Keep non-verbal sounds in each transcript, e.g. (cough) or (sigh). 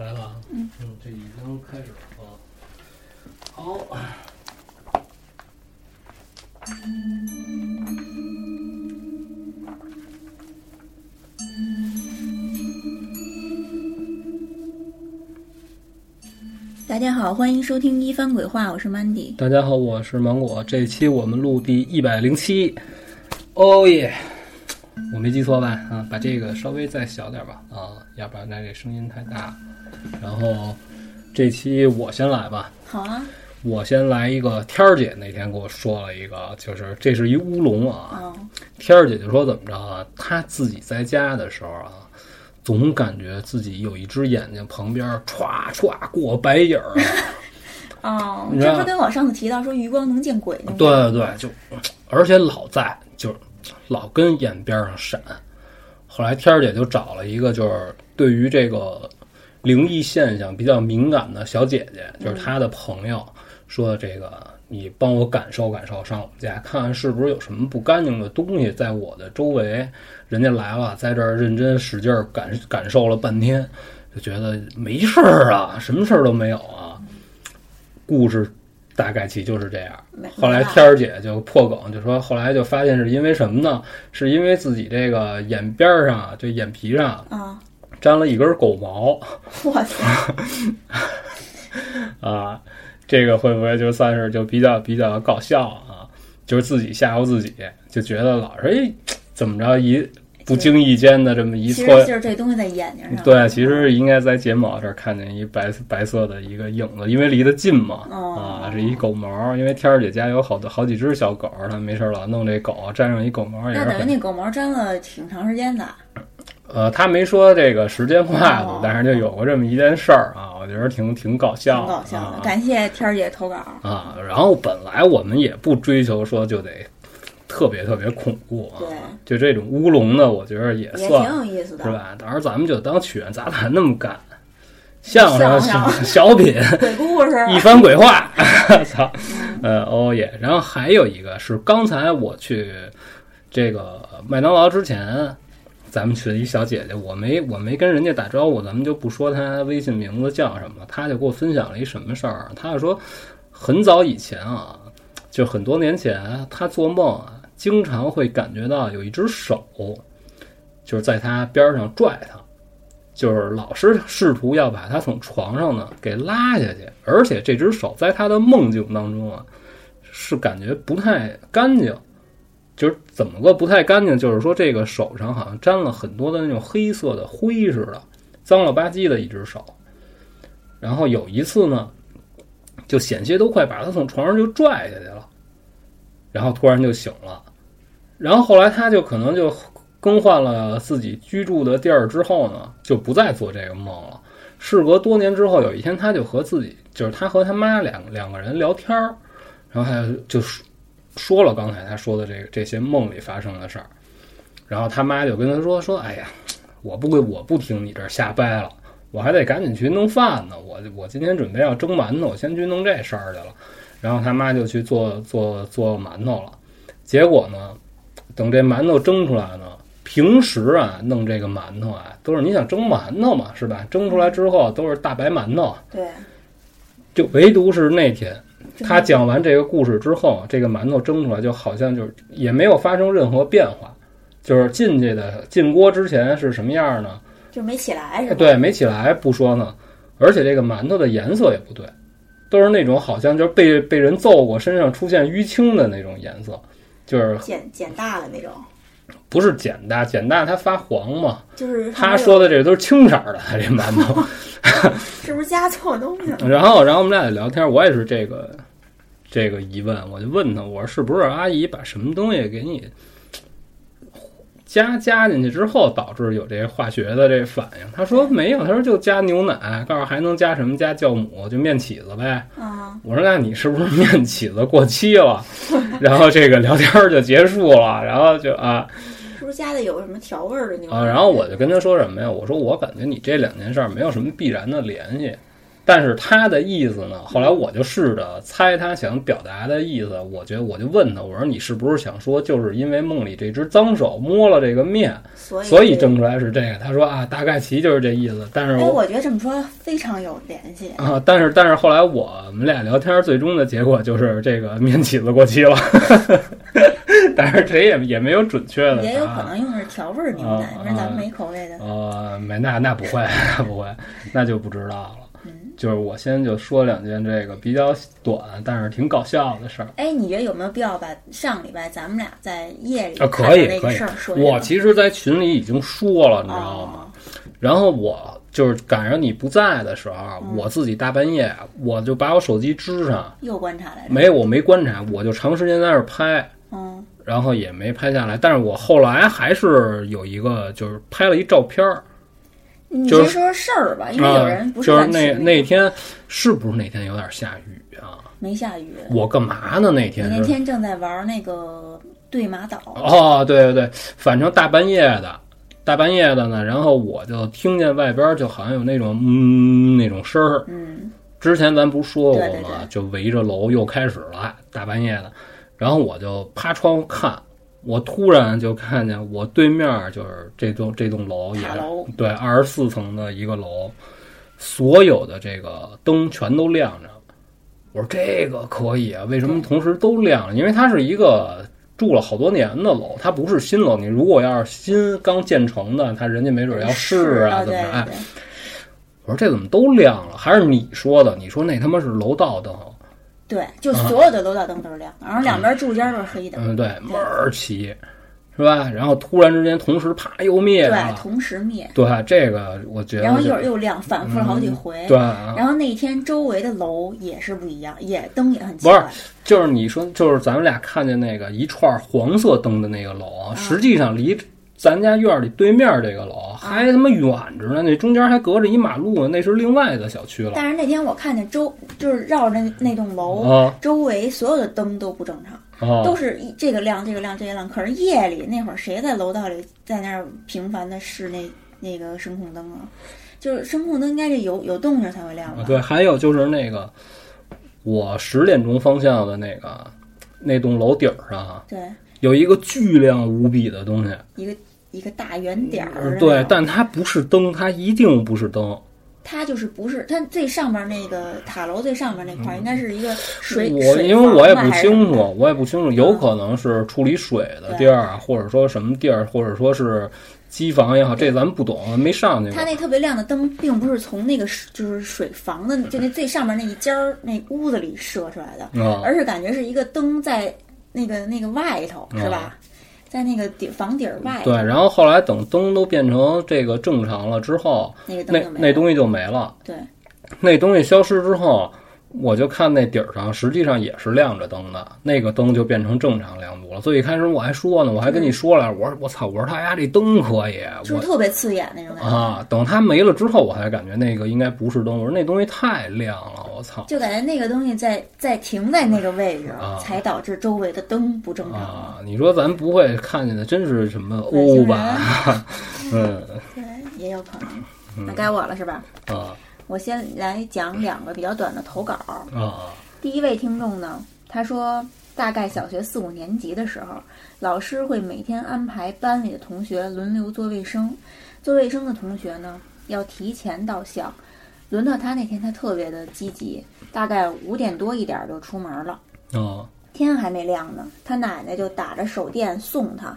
来了啊，嗯这已经开始了啊。好，大家好，欢迎收听一番鬼话，我是 Mandy。大家好，我是芒果。这期我们录第一百零七，哦耶！我没记错吧？啊，把这个稍微再小点吧，啊，要不然那这声音太大。然后这期我先来吧，好啊，我先来一个。天儿姐那天给我说了一个，就是这是一乌龙啊。嗯，天儿姐就说怎么着啊？她自己在家的时候啊，总感觉自己有一只眼睛旁边歘歘过白影儿啊。(laughs) 哦，你这不跟我上次提到说余光能见鬼吗？对对对，就而且老在，就是老跟眼边上闪。后来天儿姐就找了一个，就是对于这个灵异现象比较敏感的小姐姐，就是她的朋友，说这个你帮我感受感受，上我们家看看是不是有什么不干净的东西在我的周围。人家来了，在这儿认真使劲儿感感受了半天，就觉得没事儿啊，什么事儿都没有啊。故事大概其就是这样。后来天儿姐就破梗，就说后来就发现是因为什么呢？是因为自己这个眼边儿上啊，就眼皮上啊，沾了一根狗毛我操，(laughs) 啊，这个会不会就算是就比较比较搞笑啊？就是自己吓唬自己，就觉得老是哎怎么着一不经意间的这么一搓其实就是这东西在眼睛上。对，其实应该在睫毛这儿看见一白白色的一个影子，因为离得近嘛。哦啊，是一狗毛。因为天儿姐家有好多好几只小狗，她没事儿老弄这狗，沾上一狗毛也那等于。那狗毛粘了挺长时间的。呃，他没说这个时间跨度，哦但是就有过这么一件事儿啊，我觉得挺挺搞笑的，搞笑的，啊感谢天儿姐投稿。啊。然后本来我们也不追求说就得特别特别恐怖啊，对，就这种乌龙的，我觉得也也算挺有意思的。是吧？到时候咱们就当曲苑杂谈那么干，相声、小声小品、(laughs) 鬼故事。一番鬼话，(laughs) (laughs) 操，呃，哦耶！然后还有一个是刚才我去这个麦当劳之前，咱们群的一小姐姐，我没我没跟人家打招呼，咱们就不说她微信名字叫什么，她就给我分享了一什么事儿，她就说很早以前啊，就很多年前，她做梦啊，经常会感觉到有一只手，就是在她边上拽她。就是老是试图要把她从床上呢给拉下去，而且这只手在她的梦境当中啊，是感觉不太干净。就是怎么个不太干净？就是说这个手上好像沾了很多的那种黑色的灰似的，脏了吧唧的一只手。然后有一次呢，就险些都快把他从床上就拽下去了，然后突然就醒了。然后后来他就可能就更换了自己居住的地儿之后呢，就不再做这个梦了。事隔多年之后，有一天，他就和自己，就是他和他妈两两个人聊天儿，然后他就说说了刚才他说的这个这些梦里发生的事儿，然后他妈就跟他说说，哎呀，我不会，我不听你这儿瞎掰了，我还得赶紧去弄饭呢，我我今天准备要蒸馒头，我先去弄这事儿去了。然后他妈就去做做做馒头了，结果呢，等这馒头蒸出来呢。平时啊，弄这个馒头啊，都是你想蒸馒头嘛，是吧？蒸出来之后都是大白馒头，对，就唯独是那天，他讲完这个故事之后，这个馒头蒸出来就好像就是也没有发生任何变化，就是进去的进锅之前是什么样呢？就没起来是吧？对，没起来不说呢，而且这个馒头的颜色也不对，都是那种好像就是被被人揍过，身上出现淤青的那种颜色，就是减减大了那种，不是碱大，碱大它发黄嘛。就是他说的这个都是青色儿的，(laughs) 这馒头。(laughs) 是不是加错东西了？(laughs) 然后，然后我们俩也聊天，我也是这个这个疑问，我就问他，我说是不是阿姨把什么东西给你加加进去之后，导致有这个化学的这反应？他说没有，他说就加牛奶，告诉还能加什么？加酵母，就面起子呗。啊，我说那你是不是面起子过期了？然后这个聊天就结束了，然后就啊。是不是加的有什么调味儿的牛奶？啊，然后我就跟他说什么呀？我说我感觉你这两件事儿没有什么必然的联系，但是他的意思呢，后来我就试着猜他想表达的意思。我觉得我就问他，我说你是不是想说，就是因为梦里这只脏手摸了这个面，所以所以蒸出来是这个？他说啊，大概其就是这意思。但是哎，我我觉得这么说非常有联系。啊，但是但是后来我们俩聊天，最终的结果就是这个面起子过期了。(laughs) 但是谁也也没有准确的，也有可能用的是调味儿牛奶，啊不是咱们没口味的。呃，没那那不会，那 (laughs) 不会，那就不知道了。嗯，就是我先就说两件这个比较短，但是挺搞笑的事儿。哎，你觉得有没有必要把上礼拜咱们俩在夜里啊，可以可以？我其实，在群里已经说了，你知道吗？哦然后我就是赶上你不在的时候，嗯我自己大半夜，我就把我手机支上，又观察来着。没我没观察，我就长时间在那儿拍，嗯，然后也没拍下来。但是我后来还是有一个，就是拍了一照片儿，你就是先说说事儿吧，因为有人不是那那天是不是那天有点下雨啊？没下雨。我干嘛呢？那天那天正在玩那个对马岛，哦，对对对，反正大半夜的，大半夜的呢，然后我就听见外边就好像有那种嗯那种声儿。嗯，之前咱不是说过吗？对对对就围着楼又开始了，大半夜的，然后我就趴窗户看，我突然就看见我对面就是这栋这栋楼也对二十四层的一个楼，所有的这个灯全都亮着。我说这个可以啊，为什么同时都亮了？因为它是一个住了好多年的楼，它不是新楼。你如果要是新刚建成的，它人家没准要试啊，怎么着？我说这怎么都亮了？还是你说的？你说那他妈是楼道灯？对，就所有的楼道灯都是亮的，然后两边柱间都是黑的，嗯，对，门儿齐，是吧？然后突然之间，同时啪又灭了。对，同时灭，对，这个我觉得然后一会儿又亮，反复了好几回。对。啊，然后那天周围的楼也是不一样，也灯也很奇怪不是。就是你说，就是咱们俩看见那个一串黄色灯的那个楼啊，实际上离咱家院里对面这个楼还他妈远着呢，那中间还隔着一马路呢，那是另外的小区了但是那天我看见周就是绕着那那栋楼啊周围所有的灯都不正常，啊！都是一这个亮这个亮这个亮。可是夜里那会儿谁在楼道里在那儿频繁的试那那个声控灯啊？就是声控灯应该是有有动静才会亮吧？啊对，还有就是那个我十点钟方向的那个那栋楼顶儿上啊对有一个巨亮无比的东西，一个一个大圆点儿对，但它不是灯，它一定不是灯。它就是不是它最上面那个塔楼最上面那块儿应该是一个水我因为我也不清楚，我也不清楚，有可能是处理水的地儿，啊，或者说什么地儿，或者说是机房也好，这咱们不懂，没上去过。它那特别亮的灯，并不是从那个就是水房的，就那最上面那一间儿那屋子里射出来的，啊，而是感觉是一个灯在那个那个外头，是吧？在那个底房顶儿外，对，然后后来等灯都变成这个正常了之后，那个灯那。那东西就没了。对，那东西消失之后，我就看那底儿上实际上也是亮着灯的，那个灯就变成正常亮度了。所以一开始我还说呢，我还跟你说了，我说 (laughs) 我操，我说他家这灯可以，就是特别刺眼那种感觉，啊，等它没了之后，我才感觉那个应该不是灯，我说那东西太亮了，我操就感觉那个东西在在停在那个位置，啊才导致周围的灯不正常。啊！你说咱不会看见的真是什么欧吧？(laughs) 嗯对，也有可能。那该我了是吧？啊我先来讲两个比较短的投稿。啊第一位听众呢，他说，大概小学四五年级的时候，老师会每天安排班里的同学轮流做卫生。做卫生的同学呢，要提前到校。轮到他那天，他特别的积极，大概五点多一点儿就出门了。哦天还没亮呢，他奶奶就打着手电送他。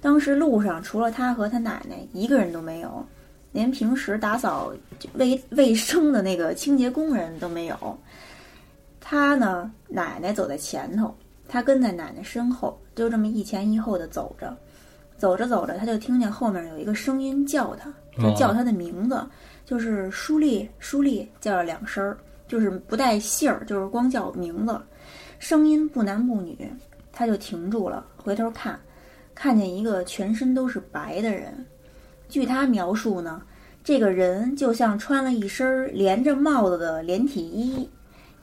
当时路上除了他和他奶奶，一个人都没有，连平时打扫卫卫生的那个清洁工人都没有。他呢，奶奶走在前头，他跟在奶奶身后，就这么一前一后的走着。走着走着，他就听见后面有一个声音叫他，就叫他的名字，就是舒丽，舒丽，叫了两声儿，就是不带姓儿，就是光叫名字。声音不男不女，他就停住了，回头看，看见一个全身都是白的人。据他描述呢，这个人就像穿了一身连着帽子的连体衣，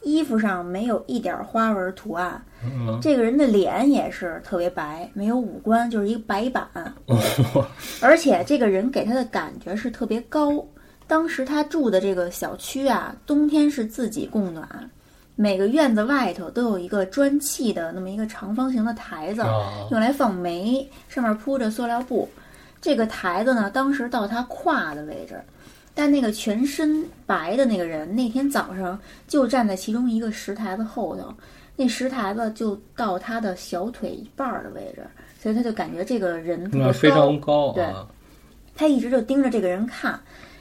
衣服上没有一点花纹图案。嗯这个人的脸也是特别白，没有五官，就是一个白板。哦而且这个人给他的感觉是特别高，当时他住的这个小区啊，冬天是自己供暖，每个院子外头都有一个砖砌的那么一个长方形的台子，啊用来放煤，上面铺着塑料布。这个台子呢，当时到他胯的位置，但那个全身白的那个人那天早上就站在其中一个石台子后头，那石台子就到他的小腿一半儿的位置，所以他就感觉这个人特别那非常高对啊，他一直就盯着这个人看，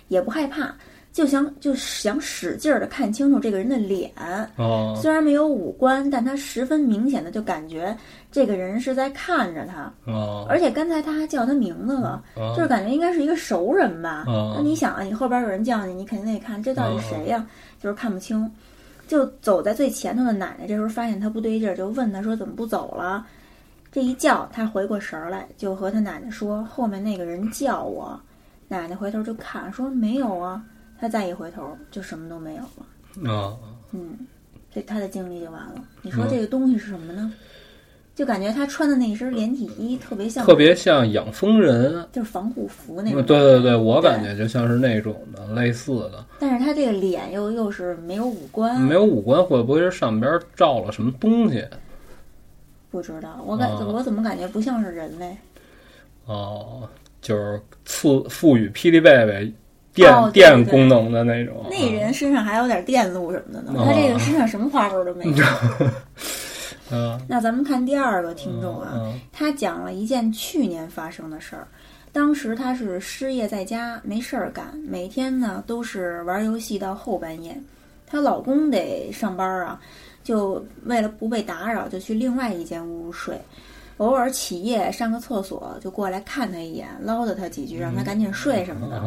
也不害怕，就想就想使劲儿的看清楚这个人的脸。哦虽然没有五官，但他十分明显的就感觉这个人是在看着他，哦而且刚才他还叫他名字了，哦就是感觉应该是一个熟人吧。哦那你想啊，你后边有人叫你，你肯定得看这到底谁呀、就是看不清。就走在最前头的奶奶这时候发现他不对劲儿，就问他说怎么不走了？这一叫他回过神儿来，就和他奶奶说后面那个人叫我。奶奶回头就看说没有啊，他再一回头就什么都没有了。啊嗯，这他的经历就完了。你说这个东西是什么呢？就感觉他穿的那一身连体衣特别像，特别像养蜂人。就是防护服那种。对对对，我感觉就像是那种的类似的，但是他这个脸又又是没有五官，没有五官，会不会是上边照了什么东西？不知道。我感、哦我怎么感觉不像是人类？哦，就是赐赋予霹雳贝贝电、电功能的那种。那人身上还有点电路什么的呢，哦他这个身上什么花纹都没有。(laughs) 嗯，那咱们看第二个听众啊，嗯他讲了一件去年发生的事儿。当时他是失业在家，没事儿干，每天呢都是玩游戏到后半夜。她老公得上班啊，就为了不被打扰，就去另外一间屋睡。偶尔起夜上个厕所，就过来看他一眼，唠叨他几句，让他赶紧睡什么的。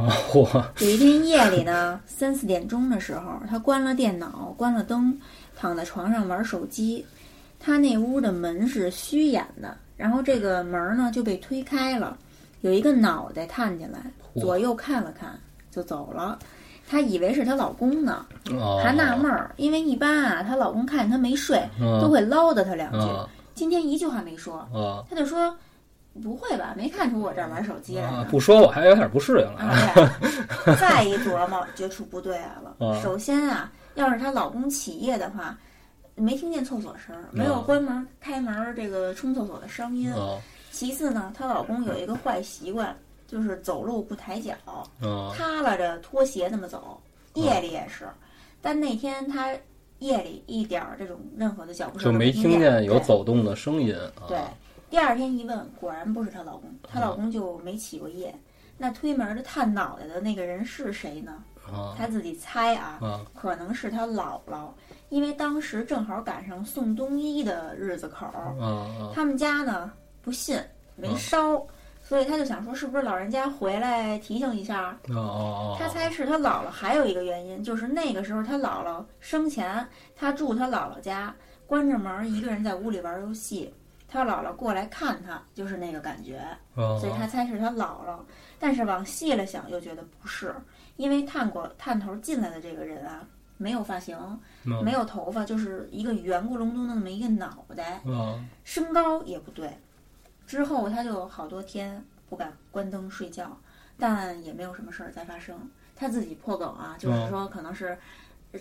有一天夜里呢，三四点钟的时候，他关了电脑，关了灯，躺在床上玩手机。他那屋的门是虚掩的，然后这个门呢就被推开了，有一个脑袋探进来，左右看了看就走了。她以为是她老公呢，哦还纳闷儿，因为一般啊，她老公看见她没睡，嗯都会唠叨她两句。啊今天一句话没说，啊她就说：“不会吧，没看出我这儿玩手机来啊。！”不说我还有点不适应了。啊，对，(laughs) 再一琢磨，觉出不对来了。啊首先啊，要是她老公起夜的话，没听见厕所声儿，没有啊关门、开门这个冲厕所的声音。啊其次呢，她老公有一个坏习惯，就是走路不抬脚，啊耷拉着拖鞋那么走，夜里也是。但那天她夜里一点儿这种任何的脚步声就没听听见有走动的声音啊。对，第二天一问，果然不是她老公，她老公就没起过夜。那推门的探脑袋的那个人是谁呢？啊她自己猜啊，啊可能是她姥姥，因为当时正好赶上送冬衣的日子口儿，啊啊他们家呢不信没烧，所以他就想说是不是老人家回来提醒一下。哦哦哦！他猜是他姥姥还有一个原因，就是那个时候他姥姥生前，他住他姥姥家，关着门一个人在屋里玩游戏，他姥姥过来看他，就是那个感觉，哦，所以他猜是他姥姥。但是往细了想，又觉得不是，因为探过探头进来的这个人啊，没有发型，嗯没有头发，就是一个圆咕隆咚的那么一个脑袋，啊身高也不对。之后他就好多天不敢关灯睡觉，但也没有什么事儿再发生。他自己破梗啊，就是说可能是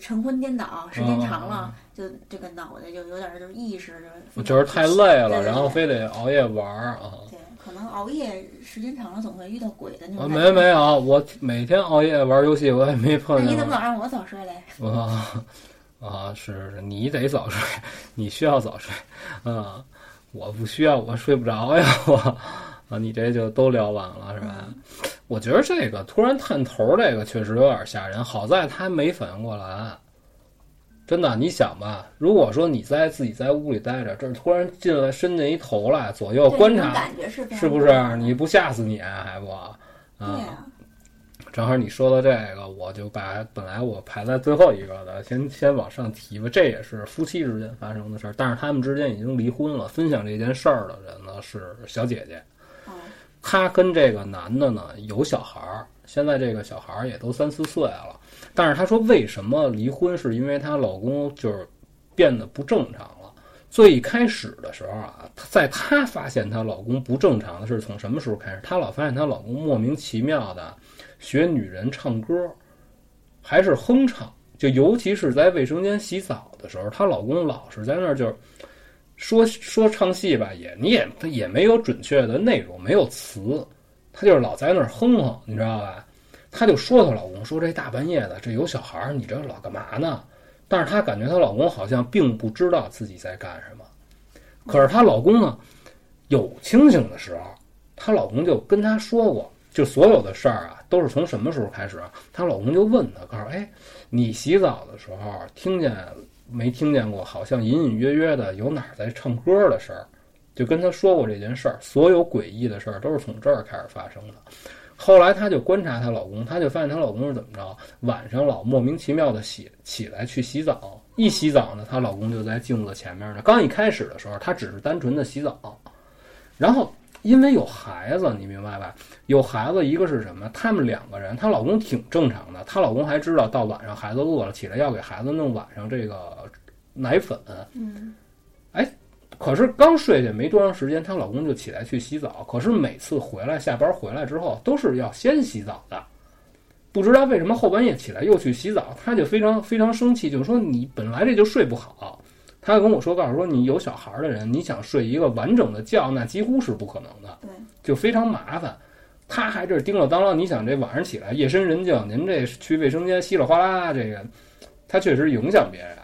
晨昏颠倒，时间长了，就这个脑袋就有点就是意识就就是太累了，然后非得熬夜玩儿啊。对，可能熬夜时间长了总会遇到鬼的那啊，种。没没。有，我每天熬夜玩游戏，我也没碰见。你怎么老让我早睡嘞？(laughs) 啊啊，是是，你得早睡，你需要早睡啊，我不需要，我睡不着呀，(laughs) 我啊，你这就都聊完了是吧？我觉得这个突然探头这个确实有点吓人，好在他没反应过来。真的，你想吧，如果说你在自己在屋里待着，这突然进来伸进一头来，左右观察，感觉是是不是你不吓死你还不？啊，对啊，正好你说到这个，我就把本来我排在最后一个的，先先往上提吧。这也是夫妻之间发生的事儿，但是他们之间已经离婚了。分享这件事儿的人呢是小姐姐，哦，她跟这个男的呢有小孩儿，现在这个小孩儿也都三四岁了。但是她说为什么离婚，是因为她老公就是变得不正常了。最开始的时候啊，在她发现她老公不正常的是从什么时候开始？她老发现她老公莫名其妙的学女人唱歌，还是哼唱，就尤其是在卫生间洗澡的时候，她老公老是在那儿就说说唱戏吧，也你也他也没有准确的内容，没有词，她就是老在那儿哼哼，你知道吧？她就说她老公说这大半夜的，这有小孩儿，你这老干嘛呢？但是她感觉她老公好像并不知道自己在干什么。可是她老公呢，有清醒的时候，她老公就跟她说过，就所有的事儿啊，都是从什么时候开始啊？她老公就问她，告诉哎，你洗澡的时候听见没听见过？好像隐隐约约的有哪儿在唱歌的事儿，就跟她说过这件事儿。所有诡异的事儿都是从这儿开始发生的。后来她就观察她老公，她就发现她老公是怎么着，晚上老莫名其妙的起起来去洗澡。一洗澡呢，她老公就在镜子前面呢。刚一开始的时候，她只是单纯的洗澡，然后因为有孩子，你明白吧？有孩子，一个是什么？他们两个人，她老公挺正常的，她老公还知道到晚上孩子饿了起来要给孩子弄晚上这个奶粉。嗯，哎，可是刚睡下没多长时间，她老公就起来去洗澡。可是每次回来下班回来之后，都是要先洗澡的。不知道为什么后半夜起来又去洗澡，她就非常非常生气，就说你本来这就睡不好。她就跟我说，告诉说你有小孩的人，你想睡一个完整的觉，那几乎是不可能的，对，就非常麻烦。她还这叮了当啷，你想这晚上起来夜深人静，您这去卫生间稀里哗啦，这个她确实影响别人。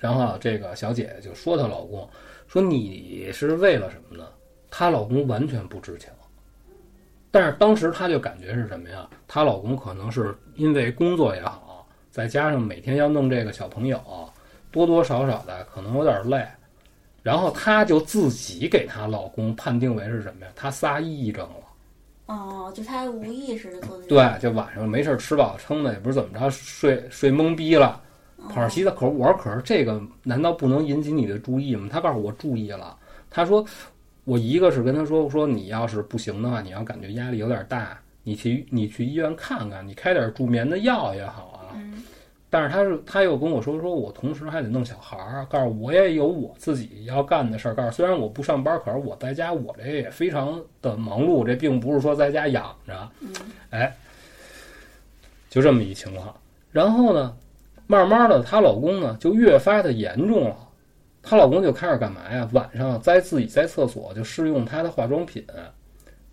然后这个小姐姐就说她老公，说你是为了什么呢？她老公完全不知情。但是当时她就感觉是什么呀？她老公可能是因为工作也好，再加上每天要弄这个小朋友，多多少少的可能有点累，然后她就自己给她老公判定为是什么呀？她仨癔症了。哦，就她无意识的做的对，就晚上没事吃饱撑的，也不是怎么着，睡睡懵逼了，跑上洗澡。可是我说，可是这个难道不能引起你的注意吗？她告诉我注意了。她说，我一个是跟他说说，你要是不行的话，你要感觉压力有点大，你去你去医院看看，你开点助眠的药也好但是他是他又跟我说说，我同时还得弄小孩儿，告诉我也有我自己要干的事儿。告诉虽然我不上班，可是我在家我这也非常的忙碌，这并不是说在家养着。嗯哎，就这么一情况。然后呢，慢慢的，她老公呢就越发的严重了。她老公就开始干嘛呀？晚上在自己在厕所就试用她的化妆品，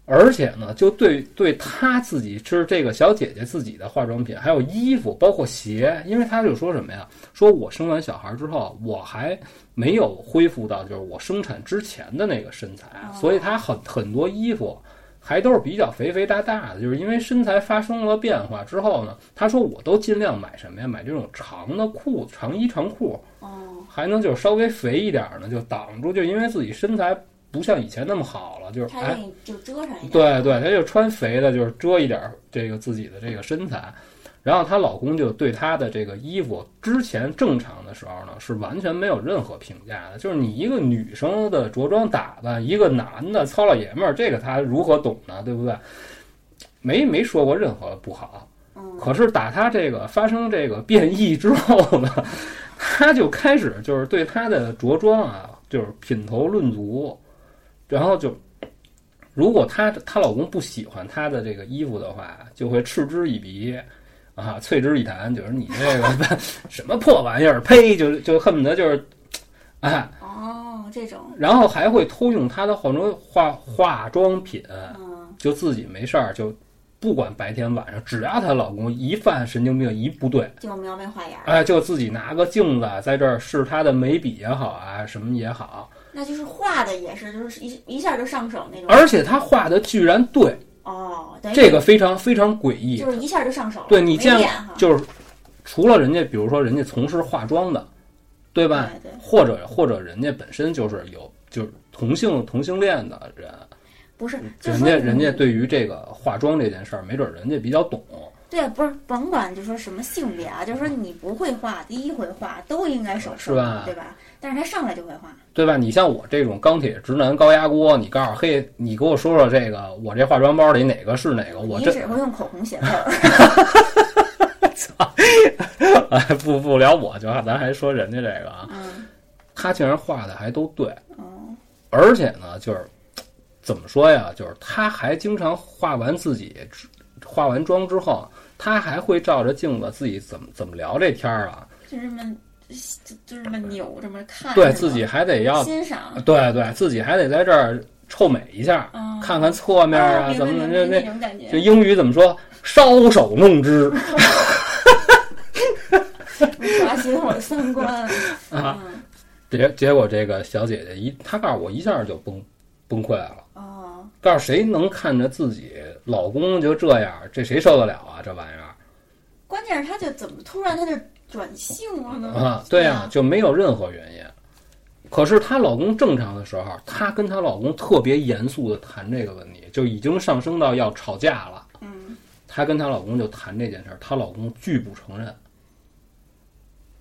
而且呢，就对对她自己是这个小姐姐自己的化妆品，还有衣服，包括鞋，因为她就说什么呀？说我生完小孩之后，我还没有恢复到就是我生产之前的那个身材，哦所以她很很多衣服。还都是比较肥肥大大的，就是因为身材发生了变化之后呢，她说我都尽量买什么呀？买这种长的裤、长衣长裤，哦，还能就是稍微肥一点儿呢，就挡住，就因为自己身材不像以前那么好了，就是哎他就遮上一点。对对，她就穿肥的，就是遮一点儿这个自己的这个身材。然后她老公就对她的这个衣服，之前正常的时候呢，是完全没有任何评价的。就是你一个女生的着装打扮，一个男的糙老爷们儿，这个他如何懂呢？对不对？没没说过任何不好。嗯，可是打他这个发生这个变异之后呢，他就开始就是对他的着装啊，就是品头论足，然后就如果她她老公不喜欢她的这个衣服的话，就会嗤之以鼻。啊，啐之以痰，就是你这个 (laughs) 什么破玩意儿，呸！就就恨不得就是，啊，哦，这种，然后还会偷用她的化妆化化妆品，嗯，就自己没事儿就不管白天晚上，只要她老公一犯神经病一不对，就描眉画眼儿，哎，就自己拿个镜子在这儿试她的眉笔也好啊，什么也好，那就是画的也是，就是一一下就上手那种。而且他画的居然对，哦，这个非常非常诡异就。是一下就上手了。对你见过，就是除了人家，比如说人家从事化妆的，对吧？对对，或者或者人家本身就是有就是同性同性恋的人，不是人家人家对于这个化妆这件事儿，没准人家比较懂。对，不是甭管就说什么性别啊，就是说你不会画，第一回画都应该手是吧对吧？但是他上来就会画，对吧？你像我这种钢铁直男高压锅，你告诉嘿，你给我说说这个，我这化妆包里哪个是哪个？我只会用口红写字儿。(laughs) 哎不不聊我就咱还说人家这个啊，嗯，他竟然画的还都对，哦，而且呢，就是怎么说呀？就是他还经常画完自己化完妆之后，她还会照着镜子自己怎么怎么聊这天儿啊？就这么就就这么扭这么看，对自己还得要，欣赏，对对，自己还得在这儿臭美一下，嗯看看侧面啊，怎么怎么那种感觉就，英语怎么说？搔首弄姿刷新我的三观 (laughs) 啊！嗯结结果这个小姐姐一，她告诉我一下就崩崩溃了。哦，告诉谁能看着自己老公就这样，这谁受得了啊？这玩意儿关键是他就怎么突然他就转性了呢？啊，对呀、呀，就没有任何原因。可是她老公正常的时候，她跟她老公特别严肃的谈这个问题，就已经上升到要吵架了。嗯，她跟她老公就谈这件事儿，她老公拒不承认。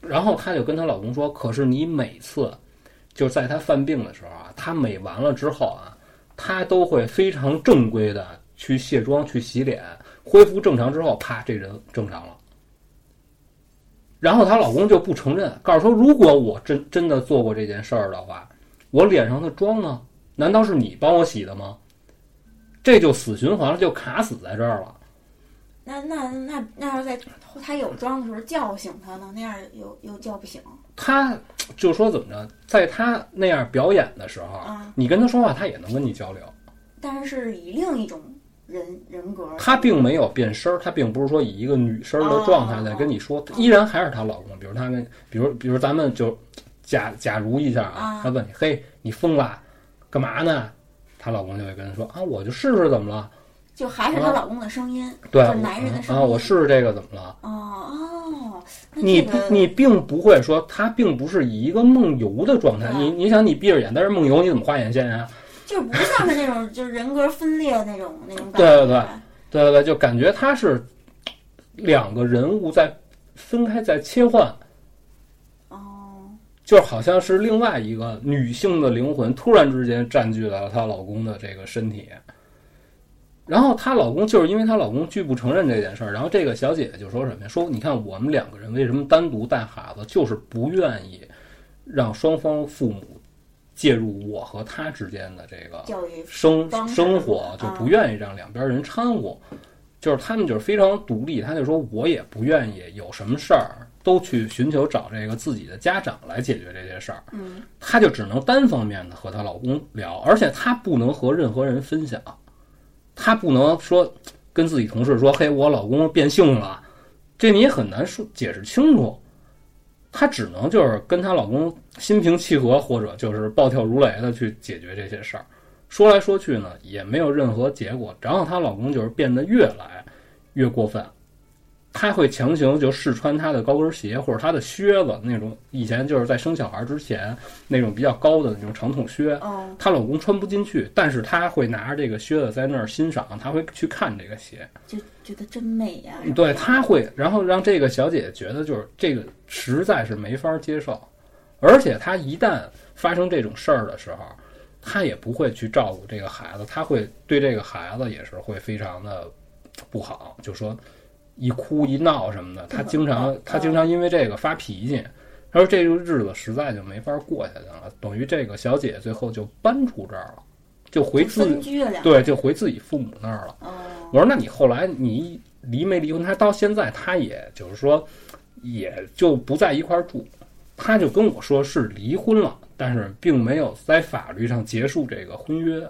然后她就跟她老公说：“可是你每次，就在她犯病的时候啊，她美完了之后啊，她都会非常正规的去卸妆、去洗脸，恢复正常之后，啪，这人正常了。”然后她老公就不承认，告诉说：“如果我真真的做过这件事儿的话，我脸上的妆呢？难道是你帮我洗的吗？”这就死循环了，就卡死在这儿了。那那那那要在他有妆的时候叫醒他呢？那样又又叫不醒他就说怎么着，在他那样表演的时候，啊。你跟他说话，他也能跟你交流。但是是以另一种人人格，他并没有变声儿，他并不是说以一个女生的状态在跟你说，依然还是她老公。比如他跟，比如比如咱们就假假如一下啊啊，他问你，嘿，你疯了，干嘛呢？她老公就会跟她说啊，我就试试怎么了？就还是她老公的声音，对，就是男人的声音啊，音。我试试这个怎么了？哦哦，那你你并不会说他并不是以一个梦游的状态，对你你想你闭着眼但是梦游，你怎么画眼线啊？(laughs) 就不像是那种就是人格分裂那种那种感觉。对对对对对对，就感觉他是两个人物在分开在切换，哦，就好像是另外一个女性的灵魂突然之间占据了她老公的这个身体，然后她老公就是因为她老公拒不承认这件事儿，然后这个小姐姐就说什么呀？说你看我们两个人为什么单独带孩子，就是不愿意让双方父母介入我和他之间的这个教育生生活，就啊不愿意让两边人掺和，就是他们就是非常独立，他就说我也不愿意有什么事儿都去寻求找这个自己的家长来解决这些事儿，嗯，她就只能单方面的和她老公聊，而且她不能和任何人分享，她不能说跟自己同事说，嘿，我老公变性了，这你也很难说解释清楚。她只能就是跟她老公心平气和，或者就是暴跳如雷的去解决这些事儿。说来说去呢，也没有任何结果。然后她老公就是变得越来越过分，他会强行就试穿她的高跟鞋或者她的靴子，那种以前就是在生小孩之前那种比较高的那种长筒靴，哦，她老公穿不进去，但是她会拿着这个靴子在那儿欣赏，她会去看这个鞋。就觉得真美呀、对，她会，然后让这个小姐姐觉得就是这个实在是没法接受，而且她一旦发生这种事儿的时候，她也不会去照顾这个孩子，她会对这个孩子也是会非常的不好，就说一哭一闹什么的，她经常她经常因为这个发脾气。她说这个日子实在就没法过下去了，等于这个小姐最后就搬出这儿了，就回自对，就回自己父母那儿了。哦，我说那你后来你离没离婚？他到现在他也就是说，也就不在一块儿住，他就跟我说是离婚了，但是并没有在法律上结束这个婚约。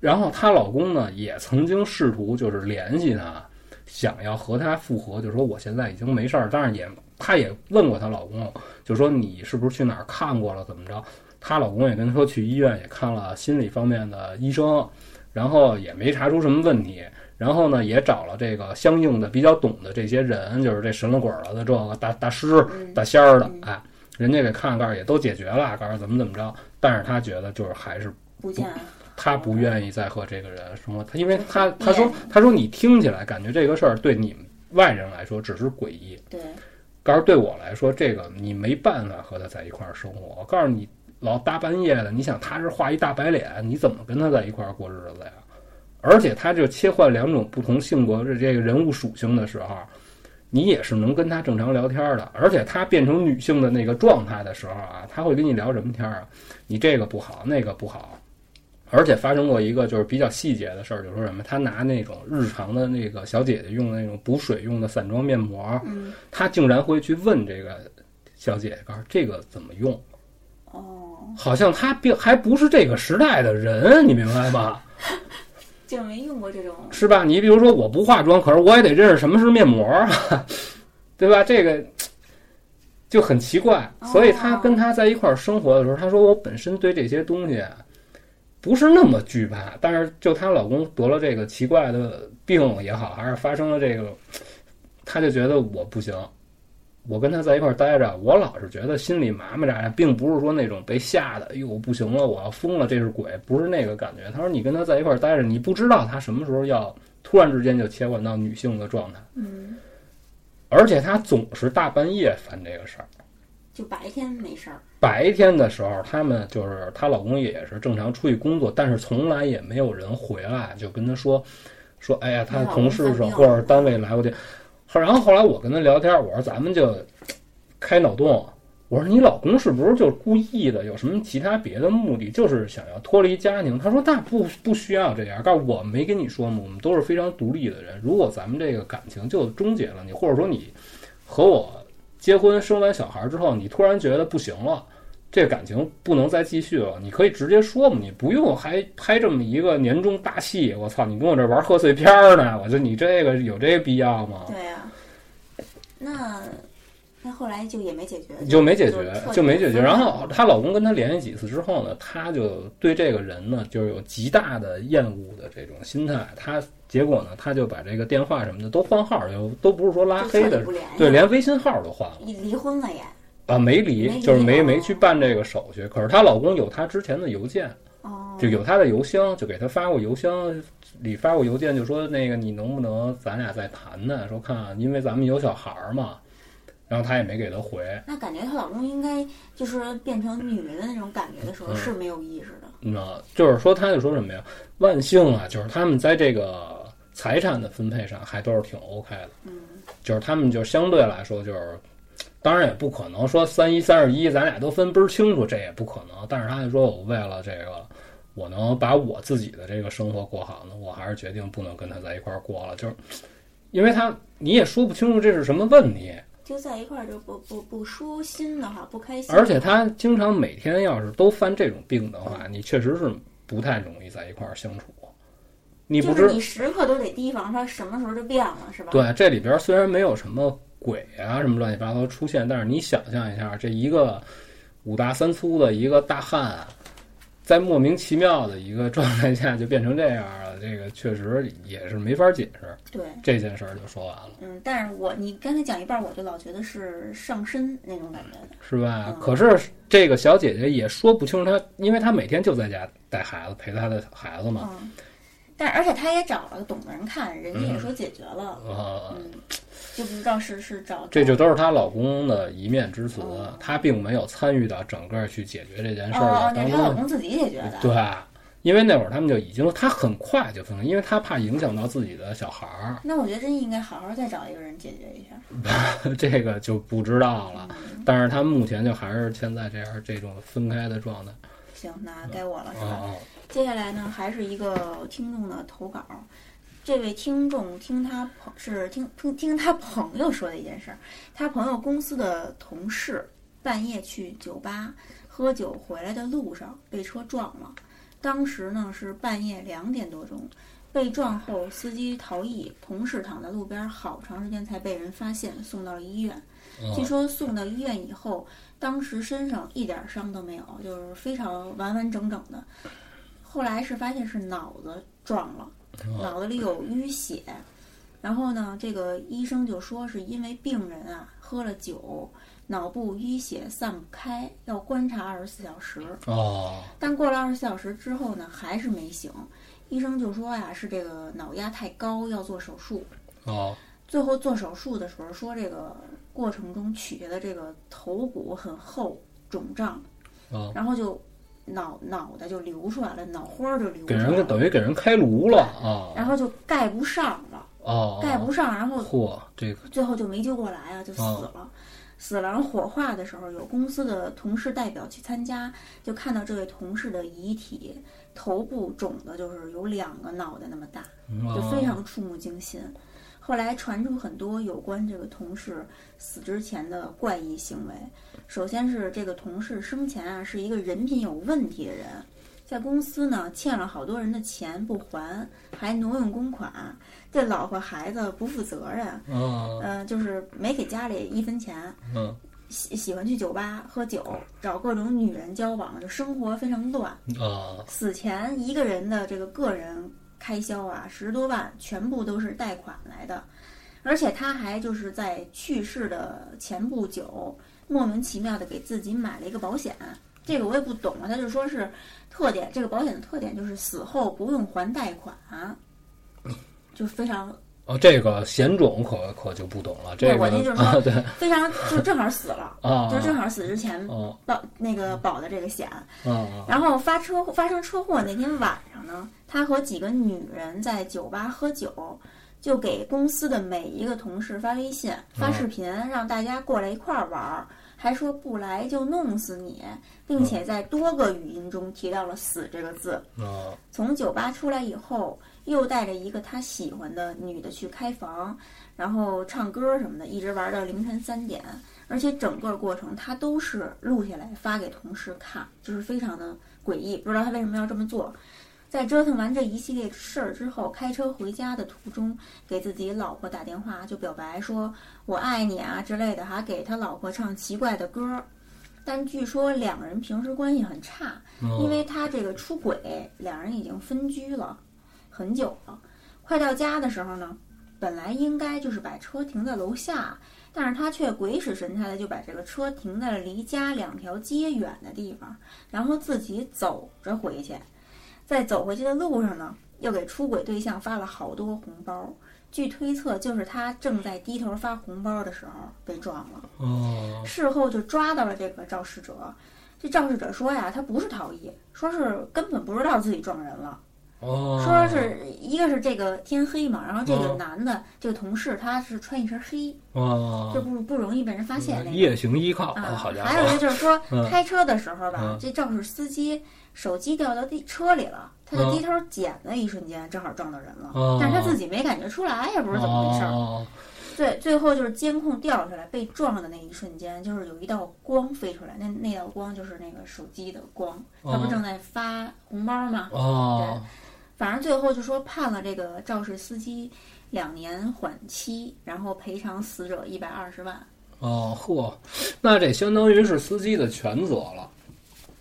然后她老公呢，也曾经试图就是联系她，想要和她复合，就说我现在已经没事儿，但是也她也问过她老公，就说你是不是去哪儿看过了，怎么着？她老公也跟她说去医院也看了心理方面的医生，然后也没查出什么问题。然后呢，也找了这个相应的比较懂的这些人，就是这神了鬼了的这个大大师、嗯大仙儿的嗯，哎，人家给看告诉也都解决了，告诉怎么怎么着。但是她觉得就是还是不见他不愿意再和这个人生活，他因为他他说他说你听起来感觉这个事儿对你们外人来说只是诡异，对，告诉对我来说这个你没办法和他在一块儿生活。我告诉你，老大半夜的，你想他是画一大白脸，你怎么跟他在一块儿过日子呀？而且他就切换两种不同性格的这个人物属性的时候，你也是能跟他正常聊天的。而且他变成女性的那个状态的时候啊，他会跟你聊什么天儿啊？你这个不好，那个不好。而且发生过一个就是比较细节的事儿，就是说什么，他拿那种日常的那个小姐姐用的那种补水用的散装面膜，嗯，他竟然会去问这个小姐姐，告诉这个怎么用，哦，好像他并还不是这个时代的人，你明白吗？(laughs) 就没用过这种，是吧？你比如说我不化妆，可是我也得认识什么是面膜啊，(laughs) 对吧？这个就很奇怪。所以他跟他在一块儿生活的时候，他说我本身对这些东西啊不是那么惧怕，但是就她老公得了这个奇怪的病也好，还是发生了这个，她就觉得我不行。我跟他在一块儿待着，我老是觉得心里麻麻扎扎，并不是说那种被吓的，哎呦不行了，我要疯了，这是鬼，不是那个感觉。她说你跟他在一块儿待着，你不知道他什么时候要突然之间就切换到女性的状态，嗯，而且她总是大半夜烦这个事儿。就白天没事儿，白天的时候，他们就是她老公也是正常出去工作，但是从来也没有人回来，就跟她说说，哎呀，她同事说或者单位来过去。然后后来我跟她聊天，我说咱们就开脑洞，我说你老公是不是就是故意的？有什么其他别的目的？就是想要脱离家庭？她说那不不需要这样，告诉我没跟你说吗？我们都是非常独立的人，如果咱们这个感情就终结了，你或者说你和我结婚生完小孩之后，你突然觉得不行了。这感情不能再继续了，你可以直接说嘛，你不用还拍这么一个年终大戏。我操，你跟我这玩贺岁片呢？我说你这个有这个必要吗？对呀，那那后来就也没解决，就没解决，就没解决。然后她老公跟她联系几次之后呢，她就对这个人呢，就有极大的厌恶的这种心态。她结果呢，她就把这个电话什么的都换号，就都不是说拉黑的，对，连微信号都换了。离婚了也。啊，没离，就是没没去办这个手续。可是她老公有她之前的邮件，就有她的邮箱，就给她发过邮箱里发过邮件，就说那个你能不能咱俩再谈谈？说看，因为咱们有小孩儿嘛。然后她也没给他回。那感觉她老公应该就是变成女人的那种感觉的时候是没有意识的。嗯，就是说，他就说什么呀？万幸啊，就是他们在这个财产的分配上还都是挺 OK 的。嗯，就是他们就相对来说就是。当然也不可能说三一三十一，咱俩都分倍儿清楚，这也不可能。但是他就说我为了这个，我能把我自己的这个生活过好呢，我还是决定不能跟他在一块儿过了。就是，因为他你也说不清楚这是什么问题，就在一块儿就不不不舒心的话，不开心。而且他经常每天要是都犯这种病的话，你确实是不太容易在一块儿相处。你不知你时刻都得提防他什么时候就变了，是吧？对，这里边虽然没有什么。鬼啊，什么乱七八糟出现？但是你想象一下，这一个五大三粗的一个大汉，在莫名其妙的一个状态下就变成这样了，这个确实也是没法解释。对这件事儿就说完了。嗯，但是我你刚才讲一半，我就老觉得是上身那种感觉的，是吧？可是这个小姐姐也说不清楚，她因为她每天就在家带孩子，陪她的孩子嘛。嗯，但而且她也找了懂的人看，人家也说解决了。嗯。就不知道是是找这就都是她老公的一面之词，她并没有参与到整个去解决这件事儿当中。她老公自己解决的。对，因为那会儿他们就已经，她很快就分了，因为她怕影响到自己的小孩儿。那我觉得真应该好好再找一个人解决一下。(laughs) 这个就不知道了，但是她目前就还是现在这样这种分开的状态。行，那该我了，是吧？接下来呢，还是一个听众的投稿。这位听众听他朋是听听听他朋友说的一件事儿，他朋友公司的同事半夜去酒吧喝酒回来的路上被车撞了，当时呢是半夜两点多钟，被撞后司机逃逸，同事躺在路边好长时间才被人发现送到了医院。据说送到医院以后，当时身上一点伤都没有，就是非常完完整整的。后来是发现是脑子撞了。脑子里有淤血，然后呢，这个医生就说是因为病人啊喝了酒，脑部淤血散不开，要观察二十四小时。哦。但过了二十四小时之后呢，还是没醒，医生就说呀是这个脑压太高，要做手术。哦。最后做手术的时候说，这个过程中取下的这个头骨很厚，肿胀。然后就。脑脑袋就流出来了，脑花就流出。给人等于给人开颅了啊！然后就盖不上了，哦，盖不上，然后嚯，这个最后就没救过来啊，就死了。死亡火化的时候，有公司的同事代表去参加，就看到这位同事的遗体，头部肿的就是有两个脑袋那么大，就非常触目惊心。后来传出很多有关这个同事死之前的怪异行为。首先是这个同事生前啊是一个人品有问题的人，在公司呢欠了好多人的钱不还，还挪用公款，对老婆孩子不负责任。嗯嗯、就是没给家里一分钱。嗯喜喜欢去酒吧喝酒，找各种女人交往，就生活非常乱。啊死前一个人的这个个人开销啊，十多万全部都是贷款来的，而且他还就是在去世的前不久，莫名其妙的给自己买了一个保险。这个我也不懂啊，他就说是特点，这个保险的特点就是死后不用还贷款，就非常哦，这个险种可可就不懂了。这对个我那就是说啊，对非常就正好死了，啊，就正好死之前哦保那个保的这个险。啊然后发车发生车祸那天晚上呢，他和几个女人在酒吧喝酒，就给公司的每一个同事发微信、发视频，让大家过来一块儿玩儿，还说不来就弄死你，并且在多个语音中提到了“死”这个字。啊从酒吧出来以后，又带着一个他喜欢的女的去开房，然后唱歌什么的，一直玩到凌晨三点。而且整个过程他都是录下来发给同事看，就是非常的诡异，不知道他为什么要这么做。在折腾完这一系列事儿之后，开车回家的途中，给自己老婆打电话就表白说“我爱你啊”之类的，还给他老婆唱奇怪的歌。但据说两个人平时关系很差，因为他这个出轨，(laughs) 两人已经分居了很久了。快到家的时候呢，本来应该就是把车停在楼下，但是他却鬼使神差的就把这个车停在了离家两条街远的地方，然后自己走着回去。在走回去的路上呢，又给出轨对象发了好多红包。据推测，就是他正在低头发红包的时候被撞了。哦事后就抓到了这个肇事者。这肇事者说呀，他不是逃逸，说是根本不知道自己撞人了。哦，说是一个是这个天黑嘛，然后这个哦。男的、这个同事他是穿一身黑，哦。就不不容易被人发现。夜行依靠，啊，哦好家伙还有一，个就是说，嗯。开车的时候吧，嗯。这肇事司机手机掉到地车里了，他就嗯。低头捡的一瞬间，正好撞到人了，哦。但是他自己没感觉出来，也不知道怎么回事儿。哦。最最后就是监控调出来，被撞的那一瞬间，就是有一道光飞出来，那那道光就是那个手机的光，他不哦。正在发红包吗？哦反正最后就说判了这个肇事司机两年缓期，然后赔偿死者一百二十万。哦嚯，那这相当于是司机的全责了，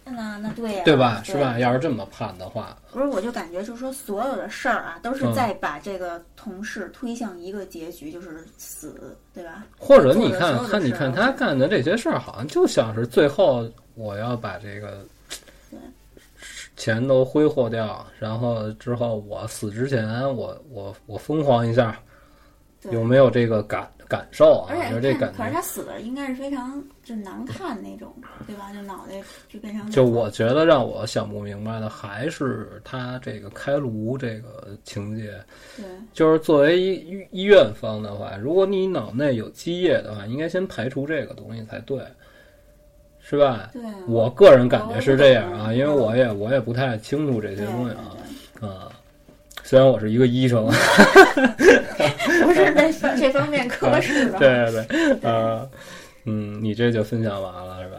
那那对呀、对吧？是吧？要是这么判的话，不是，我就感觉就是说，所有的事儿啊，都是嗯在把这个同事推向一个结局，就是死，对吧？或者你看看，你看他干的这些事儿，好像就像是最后我要把这个对钱都挥霍掉，然后之后我死之前，我我我疯狂一下，有没有这个感感受啊？而有这感且看，可是。他死的应该是非常就难看那种，对吧？就脑袋就变成就我觉得让我想不明白的还是他这个开颅这个情节，对就是作为医医医院方的话，如果你脑内有积液的话，应该先排除这个东西才对，是吧？对，我个人感觉是这样啊，因为我也我也不太清楚这些东西啊啊。虽然我是一个医生，(laughs) 对不是在这方面科室的，对对对，呃，嗯，你这就分享完了是吧？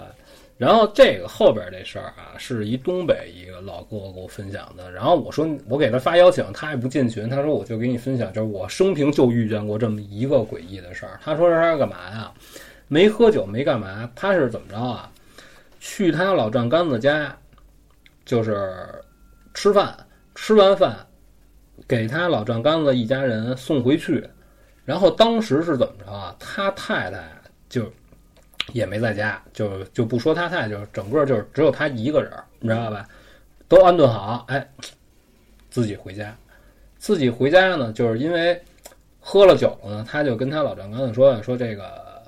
然后这个后边这事儿啊，是一东北一个老哥给我分享的。然后我说我给他发邀请，他也不进群。他说我就给你分享，就是我生平就遇见过这么一个诡异的事儿。他说是他干嘛呀？没喝酒，没干嘛，他是怎么着啊？去他老丈杆子家，就是吃饭，吃完饭给他老丈杆子一家人送回去。然后当时是怎么着啊？他太太就也没在家，就就不说他太太，就整个就是只有他一个人，你知道吧？都安顿好，哎，自己回家。自己回家呢，就是因为喝了酒了呢，他就跟他老丈杆子说说这个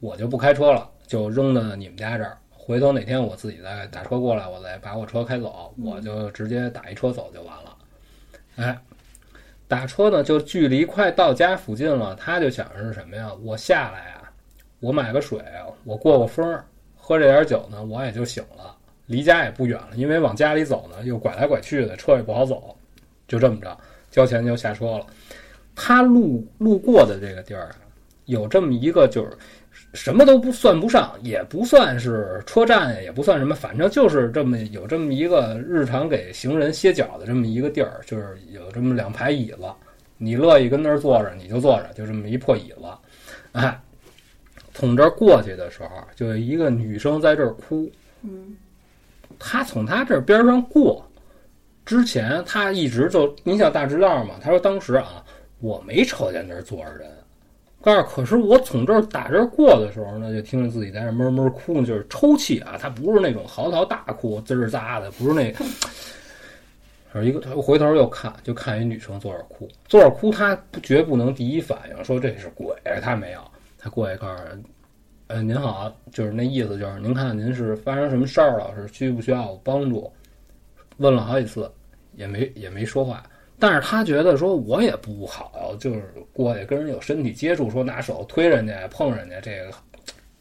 我就不开车了，就扔到你们家这儿。回头哪天我自己再打车过来，我再把我车开走，我就直接打一车走就完了。哎，打车呢，就距离快到家附近了，他就想着是什么呀？我下来啊，我买个水，我过过风儿，喝这点酒呢，我也就醒了。离家也不远了，因为往家里走呢，又拐来拐去的，车也不好走。就这么着，交钱就下车了。他路路过的这个地儿啊，有这么一个，就是什么都不算不上，也不算是车站，也不算什么，反正就是这么有这么一个日常给行人歇脚的这么一个地儿，就是有这么两排椅子，你乐意跟那儿坐着你就坐着，就这么一破椅子。哎，从这儿过去的时候，就一个女生在这儿哭。嗯，他从他这边上过之前，他一直就你想大直道嘛？他说当时啊，我没瞅见那儿坐着人，告诉可是我从这儿打这儿过的时候呢，就听着自己在那闷闷哭，就是抽泣啊。他不是那种嚎啕大哭，滋儿喳的，不是那。一个，他回头又看，就看一女生坐着哭，坐着哭，他不绝不能第一反应说这是鬼，他没有，他过去告诉，呃，您好，就是那意思，就是您看您是发生什么事儿了，是需不需要我帮助？问了好几次，也没也没说话，但是他觉得说我也不好，就是过去跟人有身体接触，说拿手推人家碰人家，这个